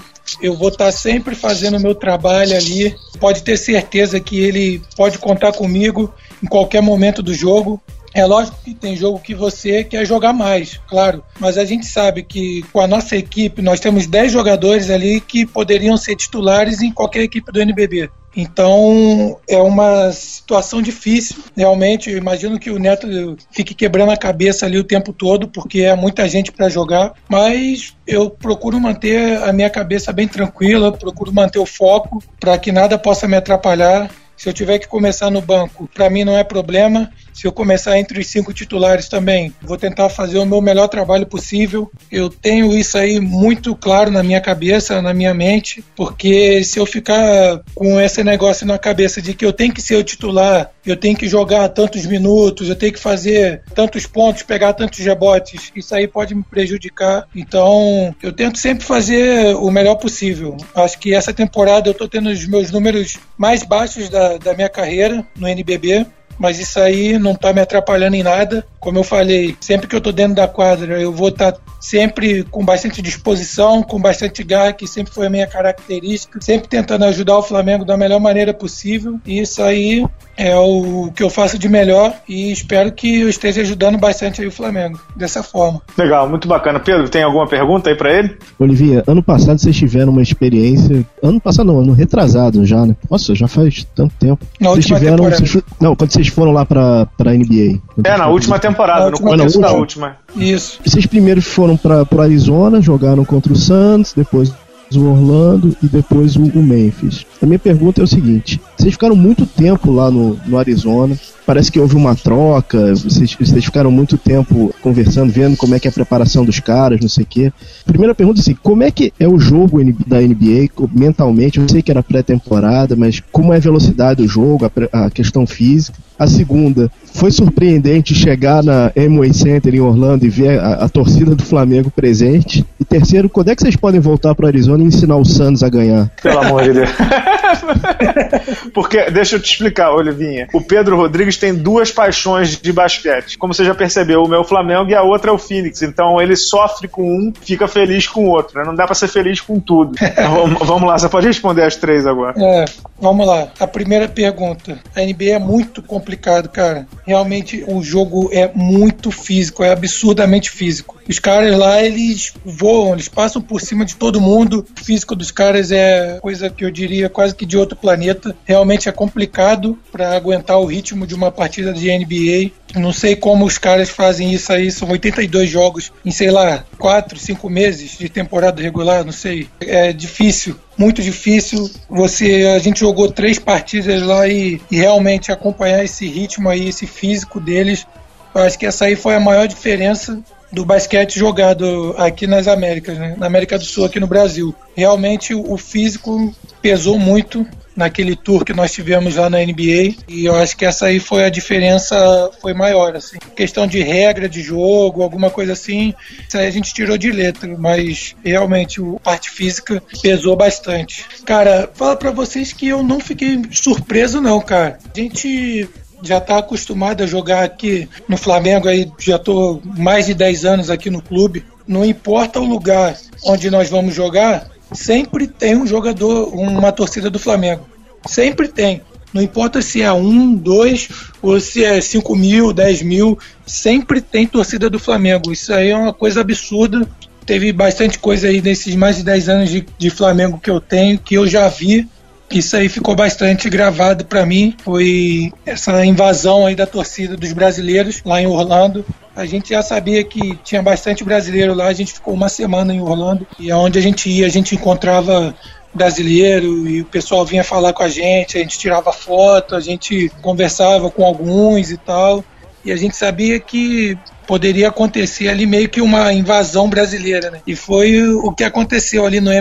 Eu vou estar sempre fazendo o meu trabalho ali. Pode ter certeza que ele pode contar comigo em qualquer momento do jogo. É lógico que tem jogo que você quer jogar mais, claro, mas a gente sabe que com a nossa equipe nós temos 10 jogadores ali que poderiam ser titulares em qualquer equipe do NBB. Então é uma situação difícil, realmente. Eu imagino que o Neto fique quebrando a cabeça ali o tempo todo, porque é muita gente para jogar. Mas eu procuro manter a minha cabeça bem tranquila, procuro manter o foco para que nada possa me atrapalhar. Se eu tiver que começar no banco, para mim não é problema. Se eu começar entre os cinco titulares também, vou tentar fazer o meu melhor trabalho possível. Eu tenho isso aí muito claro na minha cabeça, na minha mente, porque se eu ficar com esse negócio na cabeça de que eu tenho que ser o titular, eu tenho que jogar tantos minutos, eu tenho que fazer tantos pontos, pegar tantos rebotes, isso aí pode me prejudicar. Então, eu tento sempre fazer o melhor possível. Acho que essa temporada eu estou tendo os meus números mais baixos da, da minha carreira no NBB mas isso aí não está me atrapalhando em nada. Como eu falei, sempre que eu estou dentro da quadra, eu vou estar tá sempre com bastante disposição, com bastante garra, que sempre foi a minha característica, sempre tentando ajudar o Flamengo da melhor maneira possível. E isso aí é o que eu faço de melhor e espero que eu esteja ajudando bastante aí o Flamengo dessa forma. Legal, muito bacana. Pedro, tem alguma pergunta aí para ele? Olivia, ano passado vocês tiveram uma experiência. Ano passado não, ano retrasado já, né? Nossa, já faz tanto tempo. Na vocês tiveram. vocês- não, quando vocês foram lá pra, pra NBA. É, na foram- última temporada, Na no última começo da última. Isso. Vocês primeiro foram para pro Arizona, jogaram contra o Santos, depois o Orlando e depois o, o Memphis. A minha pergunta é o seguinte: vocês ficaram muito tempo lá no, no Arizona, parece que houve uma troca, vocês, vocês ficaram muito tempo conversando, vendo como é que é a preparação dos caras, não sei o quê. Primeira pergunta assim: como é que é o jogo da NBA mentalmente? Eu sei que era pré-temporada, mas como é a velocidade do jogo, a, a questão física? A segunda, foi surpreendente chegar na Amway Center em Orlando e ver a, a torcida do Flamengo presente. E terceiro, quando é que vocês podem voltar para Arizona e ensinar o Suns a ganhar? Pelo amor de Deus. [LAUGHS] [LAUGHS] Porque, deixa eu te explicar, Olivinha. O Pedro Rodrigues tem duas paixões de basquete. Como você já percebeu, é o Flamengo e a outra é o Phoenix. Então ele sofre com um, fica feliz com o outro. Né? Não dá pra ser feliz com tudo. [LAUGHS] Então, vamos lá, você pode responder as três agora. É, vamos lá. A primeira pergunta. A NBA é muito complicado, cara. Realmente o jogo é muito físico, é absurdamente físico. Os caras lá, eles voam, eles passam por cima de todo mundo. O físico dos caras é coisa que eu diria quase que de outro planeta. Realmente é complicado para aguentar o ritmo de uma partida de NBA. Não sei como os caras fazem isso aí. São 82 jogos em, sei lá, 4, 5 meses de temporada regular, não sei. É difícil, muito difícil. Você, a gente jogou três partidas lá e, e realmente acompanhar esse ritmo aí, esse físico deles. Acho que essa aí foi a maior diferença do basquete jogado aqui nas Américas, né? na América do Sul, aqui no Brasil. Realmente o físico pesou muito naquele tour que nós tivemos lá na NBA e eu acho que essa aí foi a diferença foi maior assim. Questão de regra de jogo alguma coisa assim isso aí a gente tirou de letra mas realmente a parte física pesou bastante. Cara fala para vocês que eu não fiquei surpreso não cara. A gente já está acostumado a jogar aqui no Flamengo, aí já estou mais de 10 anos aqui no clube. Não importa o lugar onde nós vamos jogar, sempre tem um jogador, uma torcida do Flamengo. Sempre tem. Não importa se é um, dois, ou se é cinco mil, dez mil, sempre tem torcida do Flamengo. Isso aí é uma coisa absurda. Teve bastante coisa aí nesses mais de 10 anos de, de Flamengo que eu tenho, que eu já vi isso aí ficou bastante gravado para mim. Foi essa invasão aí da torcida dos brasileiros lá em Orlando. A gente já sabia que tinha bastante brasileiro lá. A gente ficou uma semana em Orlando e aonde a gente ia, a gente encontrava brasileiro e o pessoal vinha falar com a gente. A gente tirava foto, a gente conversava com alguns e tal. E a gente sabia que poderia acontecer ali meio que uma invasão brasileira, né? E foi o que aconteceu ali no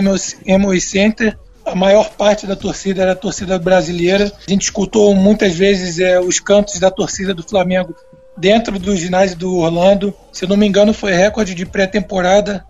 Emory Center a maior parte da torcida era a torcida brasileira. A gente escutou muitas vezes é, os cantos da torcida do Flamengo dentro do ginásio do Orlando. Se eu não me engano, foi recorde de pré-temporada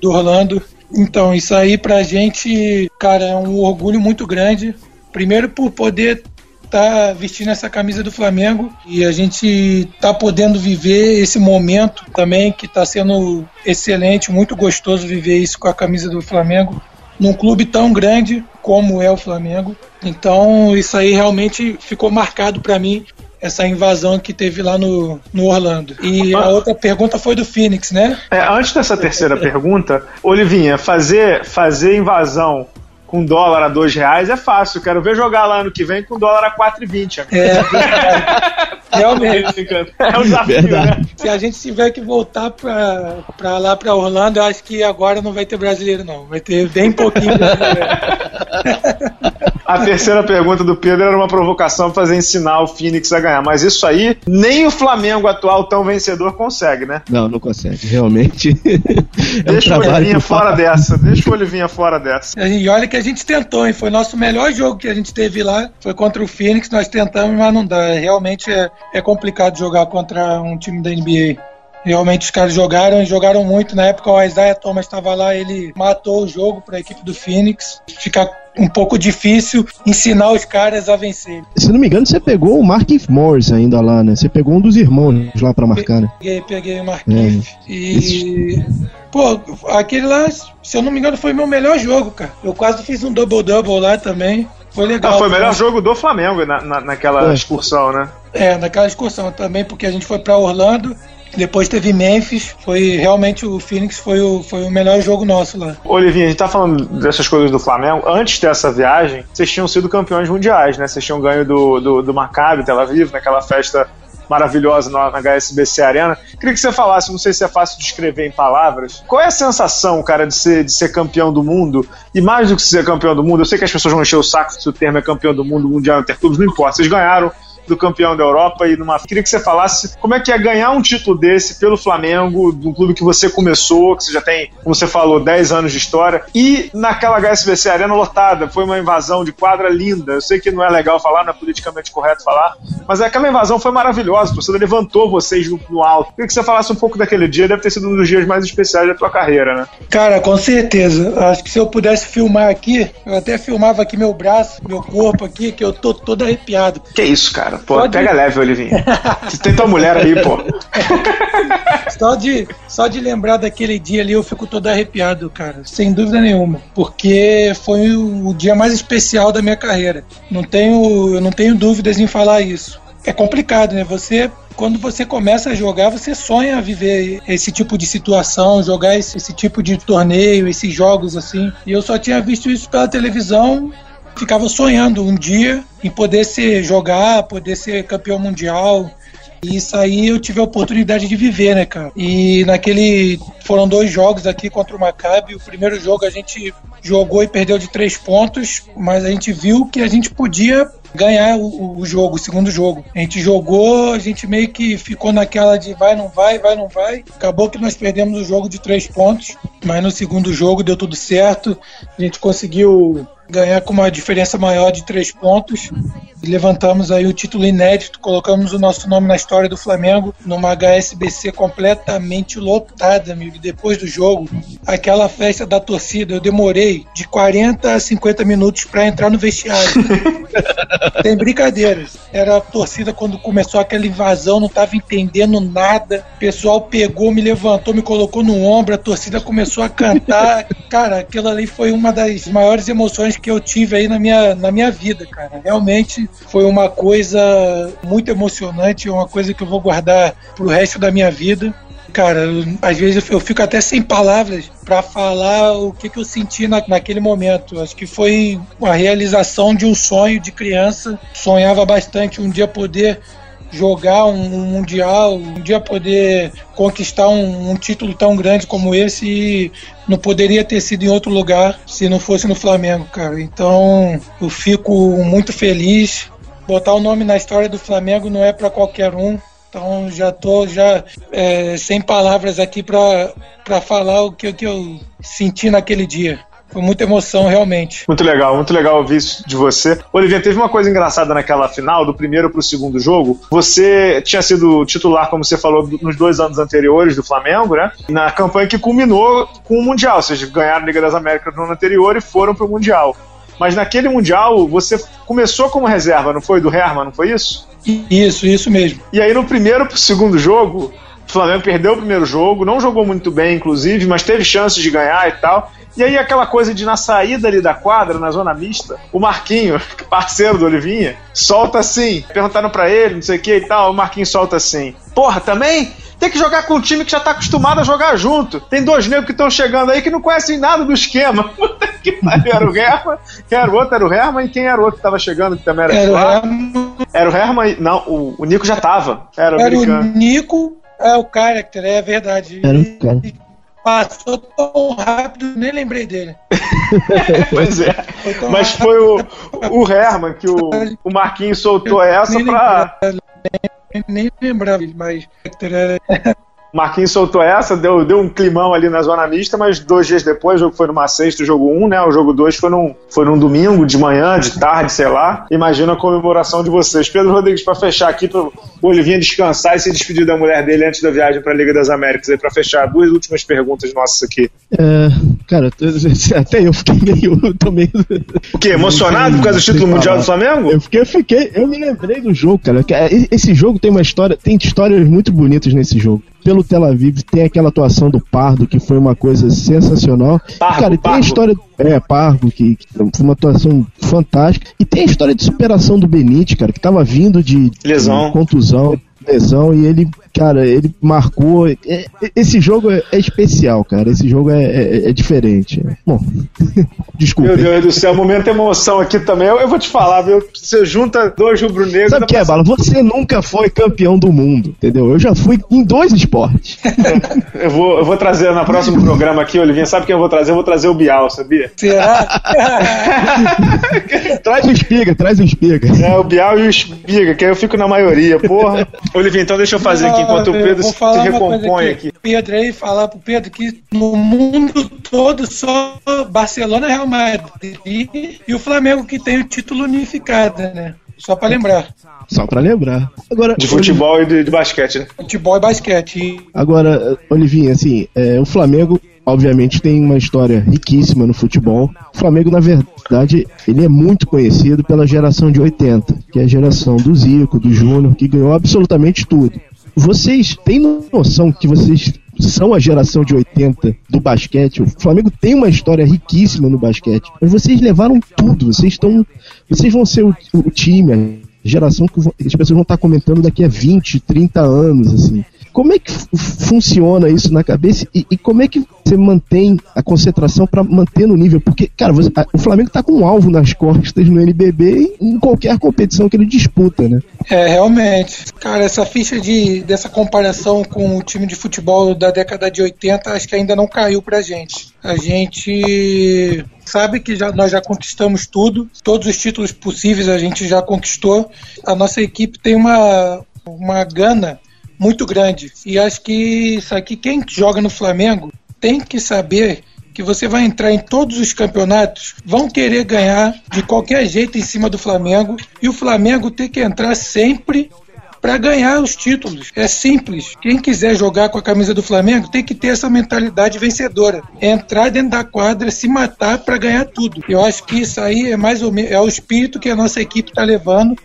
do Orlando. Então, isso aí pra gente, cara, é um orgulho muito grande. Primeiro por poder estar tá vestindo essa camisa do Flamengo e a gente tá podendo viver esse momento também que está sendo excelente, muito gostoso viver isso com a camisa do Flamengo num clube tão grande como é o Flamengo. Então isso aí realmente ficou marcado para mim essa invasão que teve lá no, no Orlando. E a outra pergunta foi do Phoenix, né? É, antes dessa terceira pergunta, Olivinha, fazer, fazer invasão com dólar a dois reais é fácil. Quero ver jogar lá ano que vem com dólar a 4,20. É, realmente. [LAUGHS] É um desafio, né? Se a gente tiver que voltar para lá para Orlando, eu acho que agora não vai ter brasileiro, não. Vai ter bem pouquinho brasileiro. [LAUGHS] A terceira pergunta do Pedro era uma provocação para fazer ensinar o Phoenix a ganhar. Mas isso aí, nem o Flamengo atual tão vencedor consegue, né? Não, não consegue. Realmente. [LAUGHS] é deixa um o Olivinha fora dessa. Deixa o Olivinha fora dessa. E olha que a gente tentou, hein? Foi nosso melhor jogo que a gente teve lá. Foi contra o Phoenix. Nós tentamos, mas não dá. Realmente é, é complicado jogar contra um time da NBA. Realmente os caras jogaram e jogaram muito. Na época o Isaiah Thomas estava lá, ele matou o jogo para a equipe do Phoenix. Ficar um pouco difícil ensinar os caras a vencer. Se não me engano, você pegou o Markif Morris ainda lá, né? Você pegou um dos irmãos lá para marcar, né? Peguei, peguei o Markif. É. E. Pô, aquele lá, se eu não me engano, foi meu melhor jogo, cara. Eu quase fiz um double-double lá também. Foi legal. Ah, foi o melhor jogo do Flamengo na, na naquela é. excursão, né? É, naquela excursão também, porque a gente foi para Orlando depois teve Memphis, foi realmente o Phoenix foi o, foi o melhor jogo nosso lá. Olivinha, a gente tá falando dessas coisas do Flamengo. Antes dessa viagem, vocês tinham sido campeões mundiais, né? Vocês tinham ganho do, do, do Maccabi, Tel Aviv, naquela festa maravilhosa na, na HSBC Arena. Queria que você falasse, não sei se é fácil de escrever em palavras, qual é a sensação, cara, de ser, de ser campeão do mundo? E mais do que ser campeão do mundo, eu sei que as pessoas vão encher o saco se o termo é campeão do mundo, mundial, interclubes, não importa. Vocês ganharam do campeão da Europa e numa. Queria que você falasse como é que é ganhar um título desse pelo Flamengo, de um clube que você começou, que você já tem, como você falou, 10 anos de história, e naquela HSBC Arena lotada. Foi uma invasão de quadra linda. Eu sei que não é legal falar, não é politicamente correto falar, mas aquela invasão foi maravilhosa. A torcida levantou vocês no, no alto. Queria que você falasse um pouco daquele dia, deve ter sido um dos dias mais especiais da tua carreira, né? Cara, com certeza. Acho que se eu pudesse filmar aqui, eu até filmava aqui meu braço, meu corpo aqui, que eu tô todo arrepiado. Que isso, cara? Pô, Pode... pega leve, Olivinha. [LAUGHS] Você tem tua mulher aí, pô. só, de, só de lembrar daquele dia ali, eu fico todo arrepiado, cara. Sem dúvida nenhuma. Porque foi o dia mais especial da minha carreira. Não tenho, eu não tenho dúvidas em falar isso. É complicado, né? Você quando você começa a jogar, você sonha viver esse tipo de situação, jogar esse, esse, tipo de torneio, esses jogos assim. E eu só tinha visto isso pela televisão, ficava sonhando um dia em poder ser jogar, poder ser campeão mundial. E isso aí eu tive a oportunidade de viver, né, cara? E naquele. Foram dois jogos aqui contra o Maccabi. O primeiro jogo a gente jogou e perdeu de três pontos, mas a gente viu que a gente podia ganhar o, o, jogo, o segundo jogo. A gente jogou, a gente meio que ficou naquela de vai, não vai, vai, não vai. Acabou que nós perdemos o jogo de três pontos, mas no segundo jogo deu tudo certo. A gente conseguiu ganhar com uma diferença maior de três pontos. Levantamos aí o título inédito, colocamos o nosso nome na história do Flamengo numa HSBC completamente lotada, amigo. Depois do jogo, aquela festa da torcida, eu demorei de 40 a 50 minutos para entrar no vestiário. [LAUGHS] Tem brincadeiras. Era a torcida quando começou aquela invasão, não tava entendendo nada. O pessoal pegou, me levantou, me colocou no ombro, a torcida começou a cantar. Cara, aquilo ali foi uma das maiores emoções que eu tive aí na minha, na minha vida, cara. Realmente foi uma coisa muito emocionante, uma coisa que eu vou guardar pro resto da minha vida. Cara, às vezes eu fico até sem palavras para falar o que, que eu senti na, naquele momento. Acho que foi uma realização de um sonho de criança. Sonhava bastante um dia poder jogar um, um, mundial, um dia poder conquistar um, um, título tão grande como esse e não poderia ter sido em outro lugar se não fosse no Flamengo, cara. Então eu fico muito feliz. Botar o nome na história do Flamengo não é para qualquer um. Então já tô já é, sem palavras aqui para falar o que, o que eu senti naquele dia. Foi muita emoção, realmente. Muito legal, muito legal ouvir isso de você. Olivia, teve uma coisa engraçada naquela final, do primeiro para o segundo jogo. Você tinha sido titular, como você falou, nos dois anos anteriores do Flamengo, né? Na campanha que culminou com o Mundial. Ou seja, ganharam a Liga das Américas no ano anterior e foram para o Mundial. Mas naquele Mundial, você começou como reserva, não foi? Do Herman, não foi isso? Isso, isso mesmo. E aí no primeiro pro segundo jogo, o Flamengo perdeu o primeiro jogo, não jogou muito bem, inclusive, mas teve chances de ganhar e tal. E aí aquela coisa de na saída ali da quadra, na zona mista, o Marquinho, [LAUGHS] parceiro do Olivinha, solta assim. Perguntaram para ele, não sei o que e tal, o Marquinho solta assim. Porra, também? Tem que jogar com um time que já tá acostumado a jogar junto. Tem dois negros que estão chegando aí que não conhecem nada do esquema. [LAUGHS] Puta que pariu, era o Herman, quem era o outro era o Herman e quem era o outro que tava chegando, que também era Era o Herman. Era o Herman, não, o, o Nico já tava. Era o era americano. o Nico, é o character, é verdade. Era o cara. Passou tão rápido, nem lembrei dele. [LAUGHS] pois é. Foi Mas rápido. foi o, o Herman que o, o Marquinhos soltou essa nem pra. Nem, nem lembrava, mas. Marquinhos soltou essa, deu, deu um climão ali na zona mista, mas dois dias depois, o jogo foi numa sexta, o jogo um, né? O jogo dois foi num, foi num domingo, de manhã, de tarde, sei lá. Imagina a comemoração de vocês. Pedro Rodrigues, para fechar aqui, para o Olivinha descansar e se despedir da mulher dele antes da viagem para a Liga das Américas, para fechar duas últimas perguntas nossas aqui. É, cara, [LAUGHS] até eu fiquei meio. Eu meio o quê? Emocionado por causa do título mundial do Flamengo? Eu fiquei, eu fiquei, eu me lembrei do jogo, cara. É, esse jogo tem uma história, tem histórias muito bonitas nesse jogo pelo Tel Aviv tem aquela atuação do Pardo, que foi uma coisa sensacional. Pardo, Cara, e tem a história. É, Pardo, que, que, foi uma atuação fantástica. E tem a história de superação do Benite, cara, que tava vindo de, lesão. De contusão. Lesão e ele, cara, ele marcou. É, é, esse jogo é, é, especial, cara. Esse jogo é, é, é diferente. Bom, [LAUGHS] desculpa. Meu Deus do céu, momento emoção aqui também. Eu, eu vou te falar, viu? Você junta dois rubro-negros. Sabe o que é, Bala? Você nunca foi campeão do mundo, entendeu? Eu já fui em dois esportes. [LAUGHS] eu, vou, eu vou trazer no próximo programa aqui, Olivinha. Sabe quem eu vou trazer? Eu vou trazer o Bial, sabia? Será? [LAUGHS] traz o espiga, traz o espiga. É, o Bial e o espiga, que aí eu fico na maioria, porra. Olivinha, então deixa eu fazer aqui enquanto o Pedro se recompõe aqui. aqui. Pedro aí falar pro Pedro que no mundo todo só Barcelona, Real Madrid e o Flamengo que tem o título unificado, né? Só para lembrar. Só para lembrar. Agora, de futebol e de, de, basquete, né? Futebol e basquete. Agora, Olivinha, assim, é, o Flamengo obviamente tem uma história riquíssima no futebol. O Flamengo, na verdade, ele é muito conhecido pela geração de 80, que é a geração do Zico, do Júnior, que ganhou absolutamente tudo. Vocês têm noção que vocês são a geração de 80 do basquete. O Flamengo tem uma história riquíssima no basquete, mas vocês levaram tudo. Vocês estão, vocês vão ser o, o time, a geração que as pessoas vão estar comentando daqui a 20, 30 anos, assim. Como é que funciona isso na cabeça e, e, como é que você mantém a concentração para manter no nível? Porque, cara, você, a, o Flamengo está com um alvo nas costas no NBB em qualquer competição que ele disputa, né? É, realmente. Cara, essa ficha de, dessa comparação com o time de futebol da década de 80 acho que ainda não caiu pra gente. A gente sabe que já, nós já conquistamos tudo, todos os títulos possíveis a gente já conquistou. A nossa equipe tem uma, uma gana muito grande. E acho que isso aqui, quem joga no Flamengo tem que saber que você vai entrar em todos os campeonatos, vão querer ganhar de qualquer jeito em cima do Flamengo e o Flamengo tem que entrar sempre para ganhar os títulos. É simples. Quem quiser jogar com a camisa do Flamengo tem que ter essa mentalidade vencedora. entrar dentro da quadra, se matar para ganhar tudo. Eu acho que isso aí é mais ou menos é o espírito que a nossa equipe está levando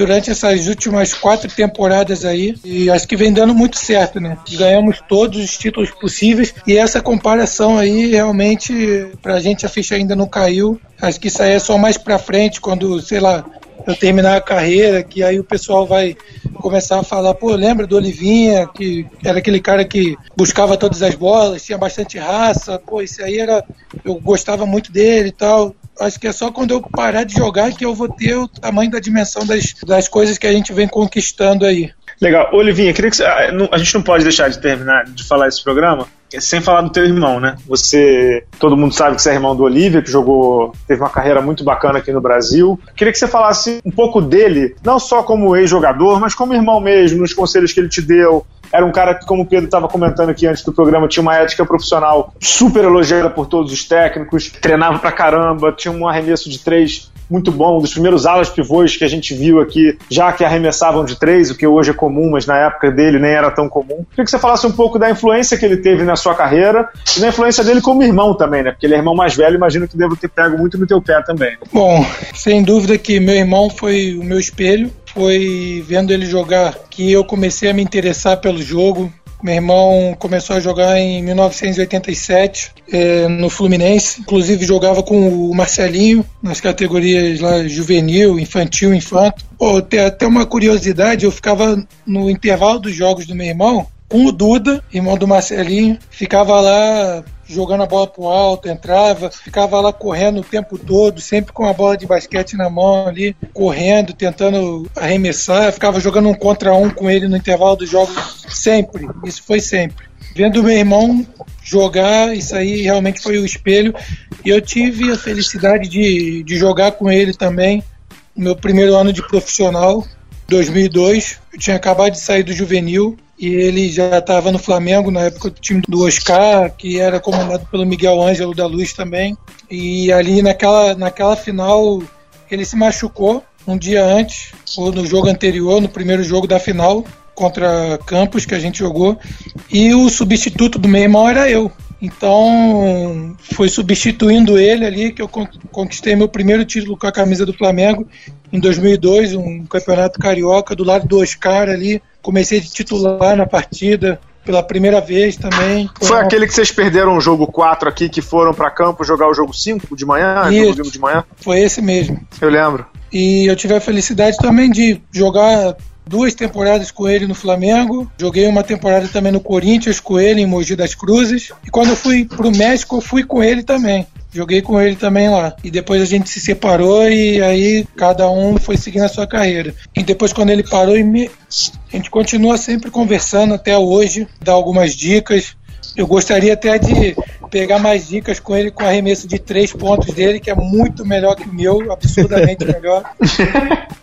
durante essas últimas quatro temporadas aí e acho que vem dando muito certo, né? Ganhamos todos os títulos possíveis e essa comparação aí realmente pra gente a ficha ainda não caiu. Acho que isso aí é só mais pra frente quando, sei lá, eu terminar a carreira, que aí o pessoal vai começar a falar, pô, lembra do Olivinha, que era aquele cara que buscava todas as bolas, tinha bastante raça, pô, isso aí era. Eu gostava muito dele e tal acho que é só quando eu parar de jogar que eu vou ter o tamanho da dimensão das, das coisas que a gente vem conquistando aí. Legal. Olivinha, queria que você, a, ah, a gente não pode deixar de terminar de falar esse programa sem falar do teu irmão, né? Você, todo mundo sabe que você é irmão do Olívia, que jogou, teve uma carreira muito bacana aqui no Brasil. Queria que você falasse um pouco dele, não só como ex-jogador, mas como irmão mesmo, nos conselhos que ele te deu. Era um cara que, como o Pedro estava comentando aqui antes do programa, tinha uma ética profissional super elogiada por todos os técnicos, treinava pra caramba, tinha um arremesso de três muito bom, um dos primeiros alas pivôs que a gente viu aqui, já que arremessavam de três, o que hoje é comum, mas na época dele nem era tão comum. Queria que você falasse um pouco da influência que ele teve na sua carreira e da influência dele como irmão também, né? Porque ele é irmão mais velho, imagino que deva ter pego muito no teu pé também. Bom, sem dúvida que meu irmão foi o meu espelho. Foi vendo ele jogar que eu comecei a me interessar pelo jogo, meu irmão começou a jogar em 1987 é, no Fluminense. Inclusive jogava com o Marcelinho nas categorias lá juvenil, infantil, infanto. Pô, tem até uma curiosidade, eu ficava no intervalo dos jogos do meu irmão com o Duda, irmão do Marcelinho, ficava lá jogando a bola pro alto, entrava, ficava lá correndo o tempo todo, sempre com a bola de basquete na mão ali, correndo, tentando arremessar, ficava jogando um contra um com ele no intervalo dos jogos, sempre, isso foi sempre. Vendo meu irmão jogar, isso aí realmente foi o espelho, e eu tive a felicidade de, de jogar com ele também, no meu primeiro ano de profissional, 2002, eu tinha acabado de sair do juvenil, e ele já estava no Flamengo na época do time do Oscar, que era comandado pelo Miguel Ângelo da Luz também. E ali naquela, naquela final ele se machucou um dia antes, ou no jogo anterior, no primeiro jogo da final contra Campos que a gente jogou, e o substituto do meu irmão era eu. Então, foi substituindo ele ali que eu conquistei meu primeiro título com a camisa do Flamengo em 2002, um campeonato carioca do lado do Oscar ali. Comecei de titular na partida pela primeira vez também. Foi uma... aquele que vocês perderam o jogo 4 aqui, que foram para campo jogar o jogo 5 de manhã, Isso, de manhã? Foi esse mesmo. Eu lembro. E eu tive a felicidade também de jogar duas temporadas com ele no Flamengo, joguei uma temporada também no Corinthians com ele em Mogi das Cruzes. E quando eu fui pro México, eu fui com ele também. Joguei com ele também lá. E depois a gente se separou e aí cada um foi seguindo a sua carreira. E depois quando ele parou, a gente continua sempre conversando até hoje, dá algumas dicas. Eu gostaria até de pegar mais dicas com ele com arremesso de três pontos dele, que é muito melhor que o meu, absurdamente [LAUGHS] melhor.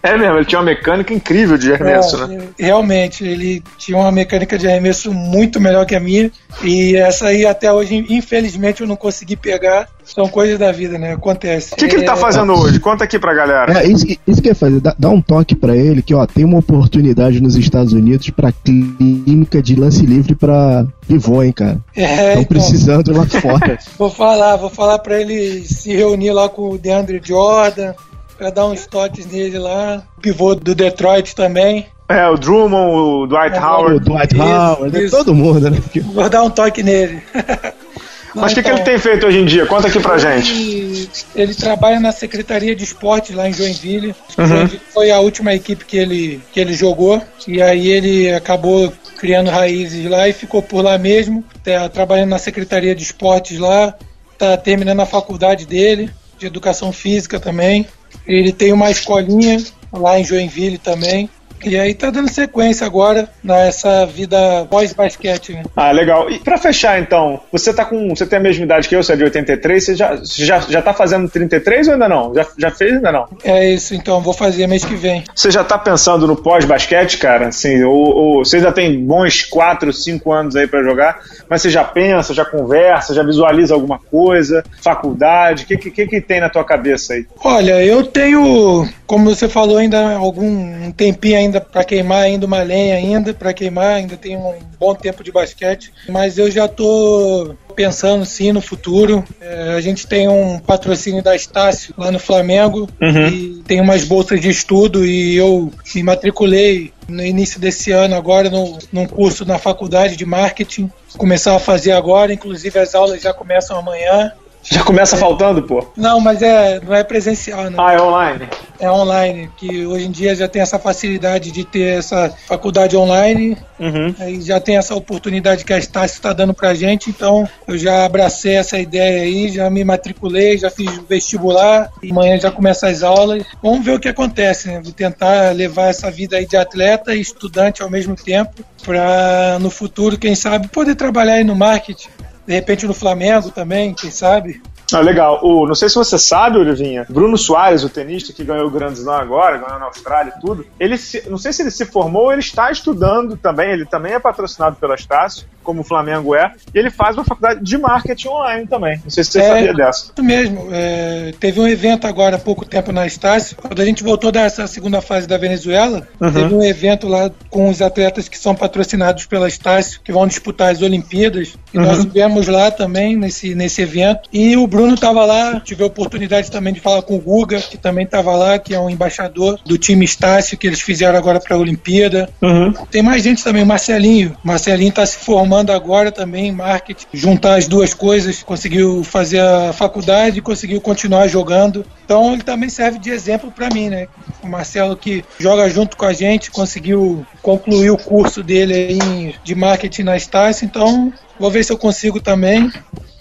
é mesmo, ele tinha uma mecânica incrível de arremesso, é, né? Realmente, ele tinha uma mecânica de arremesso muito melhor que a minha, e essa aí até hoje, infelizmente, eu não consegui pegar. São coisas da vida, né? Acontece. O que, que ele tá é... fazendo hoje? Conta aqui pra galera. É, isso, isso que ia fazer, dá, dá um toque para ele que, ó, tem uma oportunidade nos Estados Unidos para clínica de lance livre para pivô, hein, cara. É, Estão então... precisando lá fora. [LAUGHS] vou falar, vou falar para ele se reunir lá com o DeAndre Jordan, para dar uns toques nele lá. Pivô do Detroit também. É, o Drummond, o Dwight é, Howard. O Dwight isso, Howard, isso. todo mundo, né? Vou dar um toque nele. [LAUGHS] Mas o que, que ele então, tem feito hoje em dia? Conta aqui pra ele, gente. Ele trabalha na Secretaria de Esportes lá em Joinville. Uhum. Joinville foi a última equipe que ele, que ele jogou. E aí ele acabou criando raízes lá e ficou por lá mesmo. Tá trabalhando na Secretaria de Esportes lá. Tá terminando a faculdade dele, de Educação Física também. Ele tem uma escolinha lá em Joinville também. E aí tá dando sequência agora nessa vida pós-basquete, né? Ah, legal. E pra fechar, então, você tá com. Você tem a mesma idade que eu, você é de 83, você já, já, já tá fazendo 33 ou ainda não? Já, já fez ainda não? É isso, então, vou fazer mês que vem. Você já tá pensando no pós-basquete, cara? Assim, ou, ou você já tem bons 4, 5 anos aí para jogar, mas você já pensa, já conversa, já visualiza alguma coisa, faculdade, o que, que, que tem na tua cabeça aí? Olha, eu tenho, como você falou, ainda algum tempinho ainda ainda para queimar ainda uma lenha ainda para queimar ainda tem um bom tempo de basquete. Mas eu já estou pensando sim no futuro. É, a gente tem um patrocínio da Estácio lá no Flamengo uhum. e tem umas bolsas de estudo e eu me matriculei no início desse ano agora no, num curso na faculdade de marketing. Começar a fazer agora inclusive as aulas já começam amanhã já começa é. faltando, pô? Não, mas é, não é presencial, não. Ah, é online? É online, que hoje em dia já tem essa facilidade de ter essa faculdade online, uhum. aí já tem essa oportunidade que a Estácio está dando pra gente, então eu já abracei essa ideia aí, já me matriculei, já fiz vestibular, e amanhã já começa as aulas. Vamos ver o que acontece, né? Vou tentar levar essa vida aí de atleta e estudante ao mesmo tempo, para no futuro, quem sabe, poder trabalhar aí no marketing de repente no Flamengo também, quem sabe? Ah, legal. O, não sei se você sabe, Olivinha, Bruno Soares, o tenista que ganhou o Grand Slam agora, ganhou na Austrália e tudo, ele se, não sei se ele se formou ou ele está estudando também, ele também é patrocinado pela Estácio, como o Flamengo é, e ele faz uma faculdade de marketing online também. Não sei se você é, sabia dessa. Isso mesmo. É, teve um evento agora há pouco tempo na Estácio, quando a gente voltou dessa segunda fase da Venezuela, uhum. teve um evento lá com os atletas que são patrocinados pela Estácio, que vão disputar as Olimpíadas, e uhum. nós estivemos lá também nesse, nesse evento, e o Bruno estava lá, tive a oportunidade também de falar com o Guga, que também estava lá, que é um embaixador do time Estácio, que eles fizeram agora para a Olimpíada. Uhum. Tem mais gente também, Marcelinho. Marcelinho está se formando agora também em marketing, juntar as duas coisas, conseguiu fazer a faculdade e conseguiu continuar jogando. Então ele também serve de exemplo para mim, né? O Marcelo que joga junto com a gente, conseguiu concluir o curso dele aí de marketing na Estácio, então vou ver se eu consigo também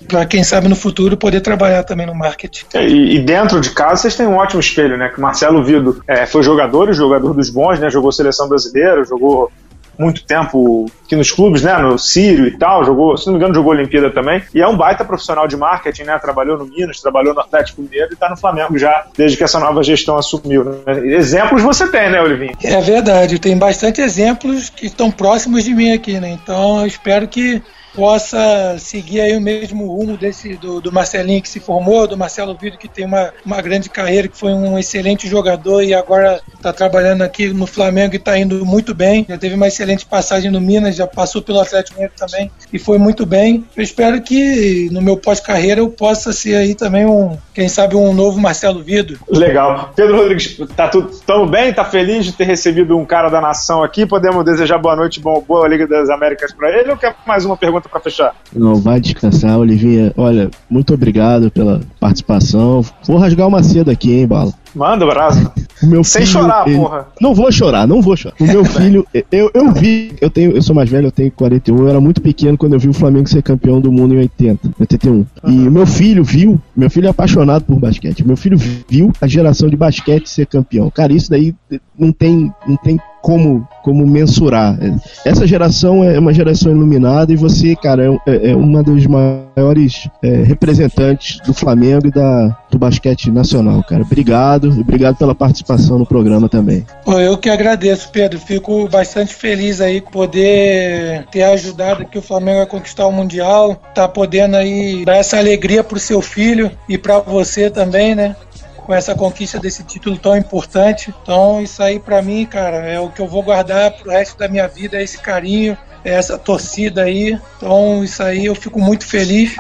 para quem sabe no futuro poder trabalhar também no marketing. É, e, e, dentro de casa vocês têm um ótimo espelho, né? Que o Marcelo Vido é, foi jogador, jogador dos bons, né? Jogou seleção brasileira, jogou muito tempo aqui nos clubes, né? No Sírio e tal, jogou, se não me engano, jogou Olimpíada também. E é um baita profissional de marketing, né? Trabalhou no Minas, trabalhou no Atlético Mineiro e está no Flamengo já desde que essa nova gestão assumiu. Né? Exemplos você tem, né, Olivinho? É verdade, tem bastante exemplos que estão próximos de mim aqui, né? Então eu espero que possa seguir aí o mesmo rumo desse do, do Marcelinho que se formou, do Marcelo Vido que tem uma, uma grande carreira, que foi um excelente jogador e agora está trabalhando aqui no Flamengo e está indo muito bem. Já teve uma excelente passagem no Minas, já passou pelo Atlético Mineiro também e foi muito bem. Eu espero que no meu pós-carreira eu possa ser aí também um, quem sabe, um novo Marcelo Vido. Legal. Pedro Rodrigues, tá tudo tamo bem? Tá feliz de ter recebido um cara da nação aqui? Podemos desejar boa noite, bom, boa Liga das Américas para ele ou quer mais uma pergunta para fechar. Não, vai descansar, Olivinha. Olha, muito obrigado pela participação. Vou rasgar uma seda aqui, hein, Bala. Manda o abraço. O meu Sem filho, chorar, ele- porra. Não vou chorar, não vou chorar. O meu filho, eu, eu vi, eu tenho, eu sou mais velho, eu tenho 41, eu era muito pequeno quando eu vi o Flamengo ser campeão do mundo em 80, 81. E o meu filho viu, meu filho é apaixonado por basquete. Meu filho viu a geração de basquete ser campeão. Cara, isso daí não tem, não tem como, como mensurar. Essa geração é uma geração iluminada e você, cara, é, é- é uma dos maiores é, representantes do Flamengo e da, do basquete nacional, cara. Obrigado e obrigado pela participação no programa também. Eu que agradeço, Pedro. Fico bastante feliz aí poder ter ajudado aqui o Flamengo a conquistar o Mundial, tá podendo aí dar essa alegria pro seu filho e pra você também, né? Com essa conquista desse título tão importante. Então, isso aí pra mim, cara, é o que eu vou guardar pro resto da minha vida, é esse carinho, é essa torcida aí. Então, isso aí eu fico muito feliz.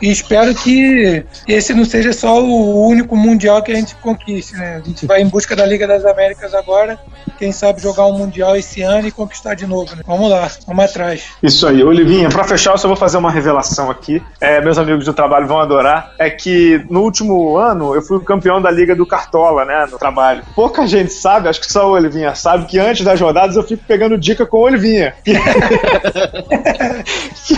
E espero que esse não seja só o único mundial que a gente conquiste, né? A gente vai em busca da Liga das Américas agora. Quem sabe jogar um mundial esse ano e conquistar de novo, né? Vamos lá, vamos atrás. Isso aí, Olivinha, pra fechar, eu só vou fazer uma revelação aqui. É, meus amigos do trabalho vão adorar. É que no último ano eu fui campeão da Liga do Cartola, né? No trabalho. Pouca gente sabe, acho que só o Olivinha sabe, que antes das rodadas eu fico pegando dica com o Olivinha. [LAUGHS] que,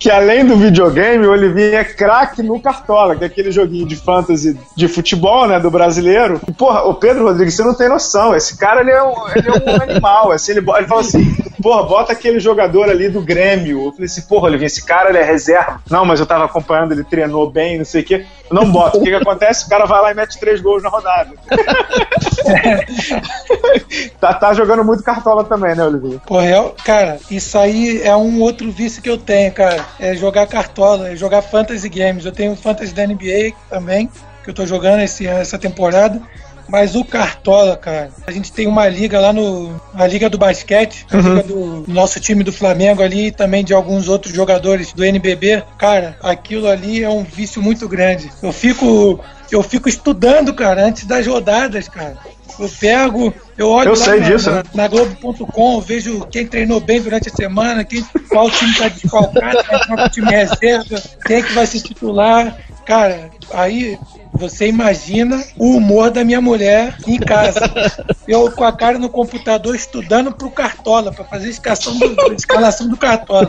que além do videogame, o Olivinha é craque no Cartola, que é aquele joguinho de fantasy de futebol, né? Do brasileiro. E, porra, o Pedro Rodrigues, você não tem noção. Esse cara, ele é um, ele é um [LAUGHS] animal. Assim, ele, ele fala assim, porra, bota aquele jogador ali do Grêmio. Eu falei assim, porra, Olivinha, esse cara, ele é reserva. Não, mas eu tava acompanhando, ele treinou bem, não sei o quê. Não bota. O que que acontece? O cara vai lá e mete três gols na rodada. [LAUGHS] tá, tá jogando muito Cartola também, né, Olivinha? Pô, real, cara, isso aí é um outro vício que eu tenho, cara. É jogar cartola, é jogar fantasy games. Eu tenho fantasy da NBA também, que eu tô jogando esse, essa temporada. Mas o Cartola, cara, a gente tem uma liga lá no. A Liga do Basquete, a liga do nosso time do Flamengo ali e também de alguns outros jogadores do NBB. Cara, aquilo ali é um vício muito grande. Eu fico. Eu fico estudando, cara, antes das rodadas, cara. Eu pego, eu olho Eu sei na, disso, na, né? na Globo.com, vejo quem treinou bem durante a semana, quem, qual time tá desfalcado, com o time reserva, quem que vai se titular. Cara, aí você imagina o humor da minha mulher em casa. [LAUGHS] Eu com a cara no computador estudando pro Cartola, pra fazer a escalação do, escalação do Cartola.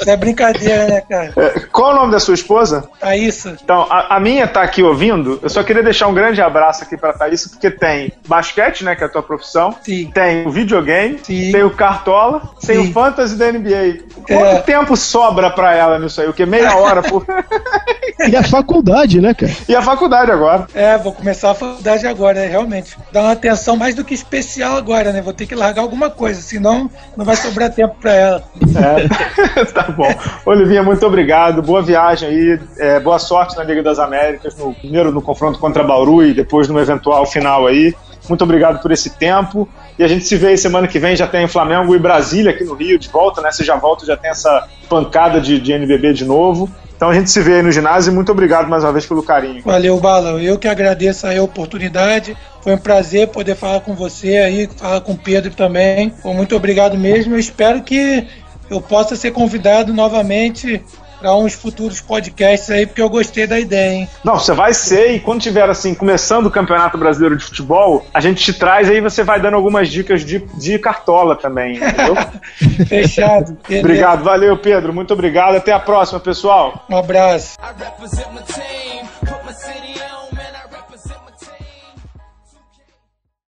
Isso é brincadeira, né, cara? É, Qual o nome da sua esposa? Thaísa, Então, a, a minha tá aqui ouvindo. Eu só queria deixar um grande abraço aqui pra Thaís, porque tem basquete, né, que é a tua profissão. Sim. Tem o videogame, Sim. tem o Cartola, tem Sim. o Fantasy da NBA. Quanto É. tempo sobra pra ela nisso aí? O que? Meia hora por. [LAUGHS] E a faculdade, né, cara? e a faculdade agora. É, vou começar a faculdade agora, né, realmente. Dá uma atenção mais do que especial agora, né? Vou ter que largar alguma coisa, senão não vai sobrar tempo pra ela. É. [LAUGHS] tá bom. Olivinha, muito obrigado. Boa viagem aí. É, boa sorte na Liga das Américas, no, primeiro no confronto contra Bauru e depois no eventual final aí. Muito obrigado por esse tempo. E a gente se vê aí semana que vem. Já tem Flamengo e Brasília aqui no Rio de volta, né? Você já volta, já tem essa pancada de, de NBB de novo. Então a gente se vê aí no ginásio e muito obrigado mais uma vez pelo carinho. Valeu, Bala. Eu que agradeço a oportunidade. Foi um prazer poder falar com você aí, falar com o Pedro também. Muito obrigado mesmo. Eu espero que eu possa ser convidado novamente para uns futuros podcasts aí, porque eu gostei da ideia, hein? Não, você vai ser e quando tiver assim, começando o Campeonato Brasileiro de Futebol, a gente te traz aí você vai dando algumas dicas de, de cartola também, entendeu? [LAUGHS] Fechado. Obrigado, valeu, Pedro. Muito obrigado. Até a próxima, pessoal. Um abraço.